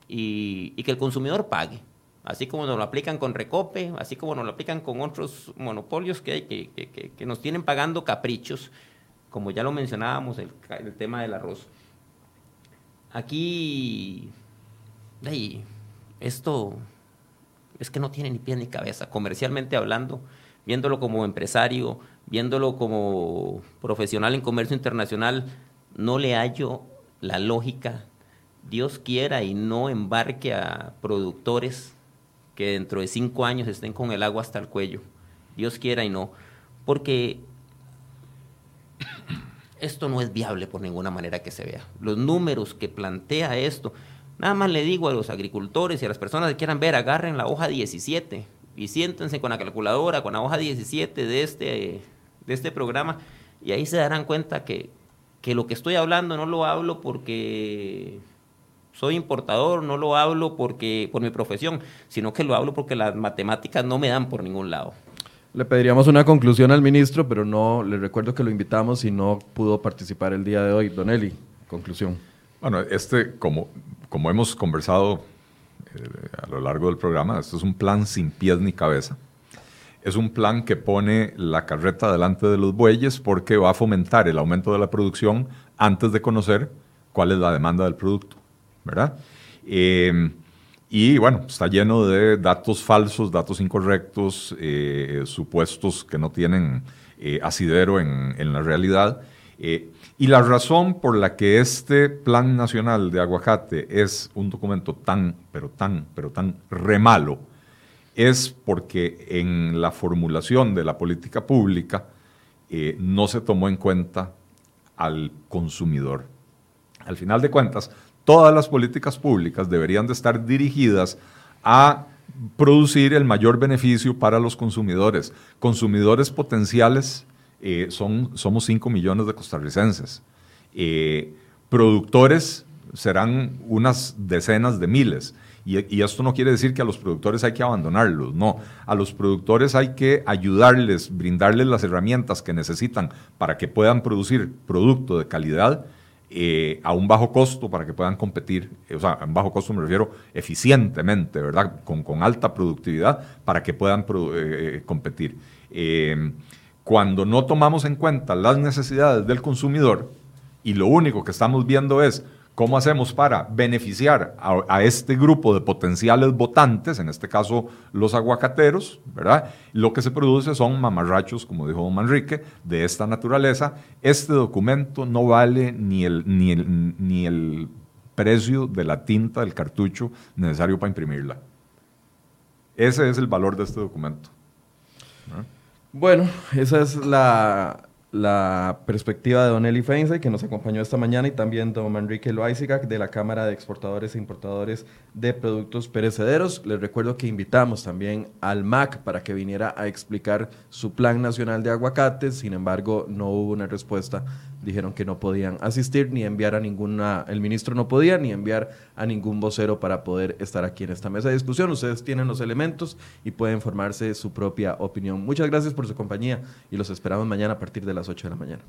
y, que el consumidor pague. Así como nos lo aplican con Recope, así como nos lo aplican con otros monopolios que, hay, que, que, nos tienen pagando caprichos, como ya lo mencionábamos, el, el tema del arroz. Aquí, esto es que no tiene ni pie ni cabeza, comercialmente hablando, viéndolo como empresario, viéndolo como profesional en comercio internacional, no le hallo la lógica, Dios quiera y no embarque a productores que dentro de cinco años estén con el agua hasta el cuello. Dios quiera y no. Porque esto no es viable por ninguna manera que se vea. Los números que plantea esto, nada más le digo a los agricultores y a las personas que quieran ver, agarren la hoja 17 y siéntense con la calculadora, con la hoja 17 de este, de este programa, y ahí se darán cuenta que que lo que estoy hablando no lo hablo porque soy importador, no lo hablo porque por mi profesión, sino que lo hablo porque las matemáticas no me dan por ningún lado. Le pediríamos una conclusión al ministro, pero no, le recuerdo que lo invitamos y no pudo participar el día de hoy. Don Eli, conclusión. Bueno, este, como, como hemos conversado eh, a lo largo del programa, esto es un plan sin pies ni cabeza. Es un plan que pone la carreta delante de los bueyes porque va a fomentar el aumento de la producción antes de conocer cuál es la demanda del producto, ¿verdad? Eh, y bueno, está lleno de datos falsos, datos incorrectos, eh, supuestos que no tienen asidero en, en, la realidad. y la razón por la que este Plan Nacional de Aguacate es un documento tan, pero tan, pero tan remalo, es porque en la formulación de la política pública eh, no se tomó en cuenta al consumidor. Al final de cuentas, todas las políticas públicas deberían de estar dirigidas a producir el mayor beneficio para los consumidores. Consumidores potenciales eh, son, somos 5 millones de costarricenses. Eh, productores serán unas decenas de miles. Y, esto no quiere decir que a los productores hay que abandonarlos, no. A los productores hay que ayudarles, brindarles las herramientas que necesitan para que puedan producir producto de calidad eh, a un bajo costo para que puedan competir, o sea, a un bajo costo me refiero eficientemente, ¿verdad? Con, alta productividad para que puedan eh, eh, competir. cuando no tomamos en cuenta las necesidades del consumidor y lo único que estamos viendo es ¿Cómo hacemos para beneficiar a, este grupo de potenciales votantes, en este caso los aguacateros, ¿verdad? Lo que se produce son mamarrachos, como dijo don Manrique, de esta naturaleza. Este documento no vale ni el, ni el, ni el precio de la tinta del cartucho necesario para imprimirla. Ese es el valor de este documento. Bueno, esa es la, la perspectiva de Don Eli Feinsay, que nos acompañó esta mañana, y también Don Enrique Loaizigac, de la Cámara de Exportadores e Importadores de Productos Perecederos. Les recuerdo que invitamos también al MAC para que viniera a explicar su Plan Nacional de Aguacates, sin embargo, no hubo una respuesta dijeron que no podían asistir ni enviar a ninguna, el ministro no podía ni enviar a ningún vocero para poder estar aquí en esta mesa de discusión. Ustedes tienen los elementos y pueden formarse su propia opinión. Muchas gracias por su compañía y los esperamos mañana a partir de las 8 de la mañana.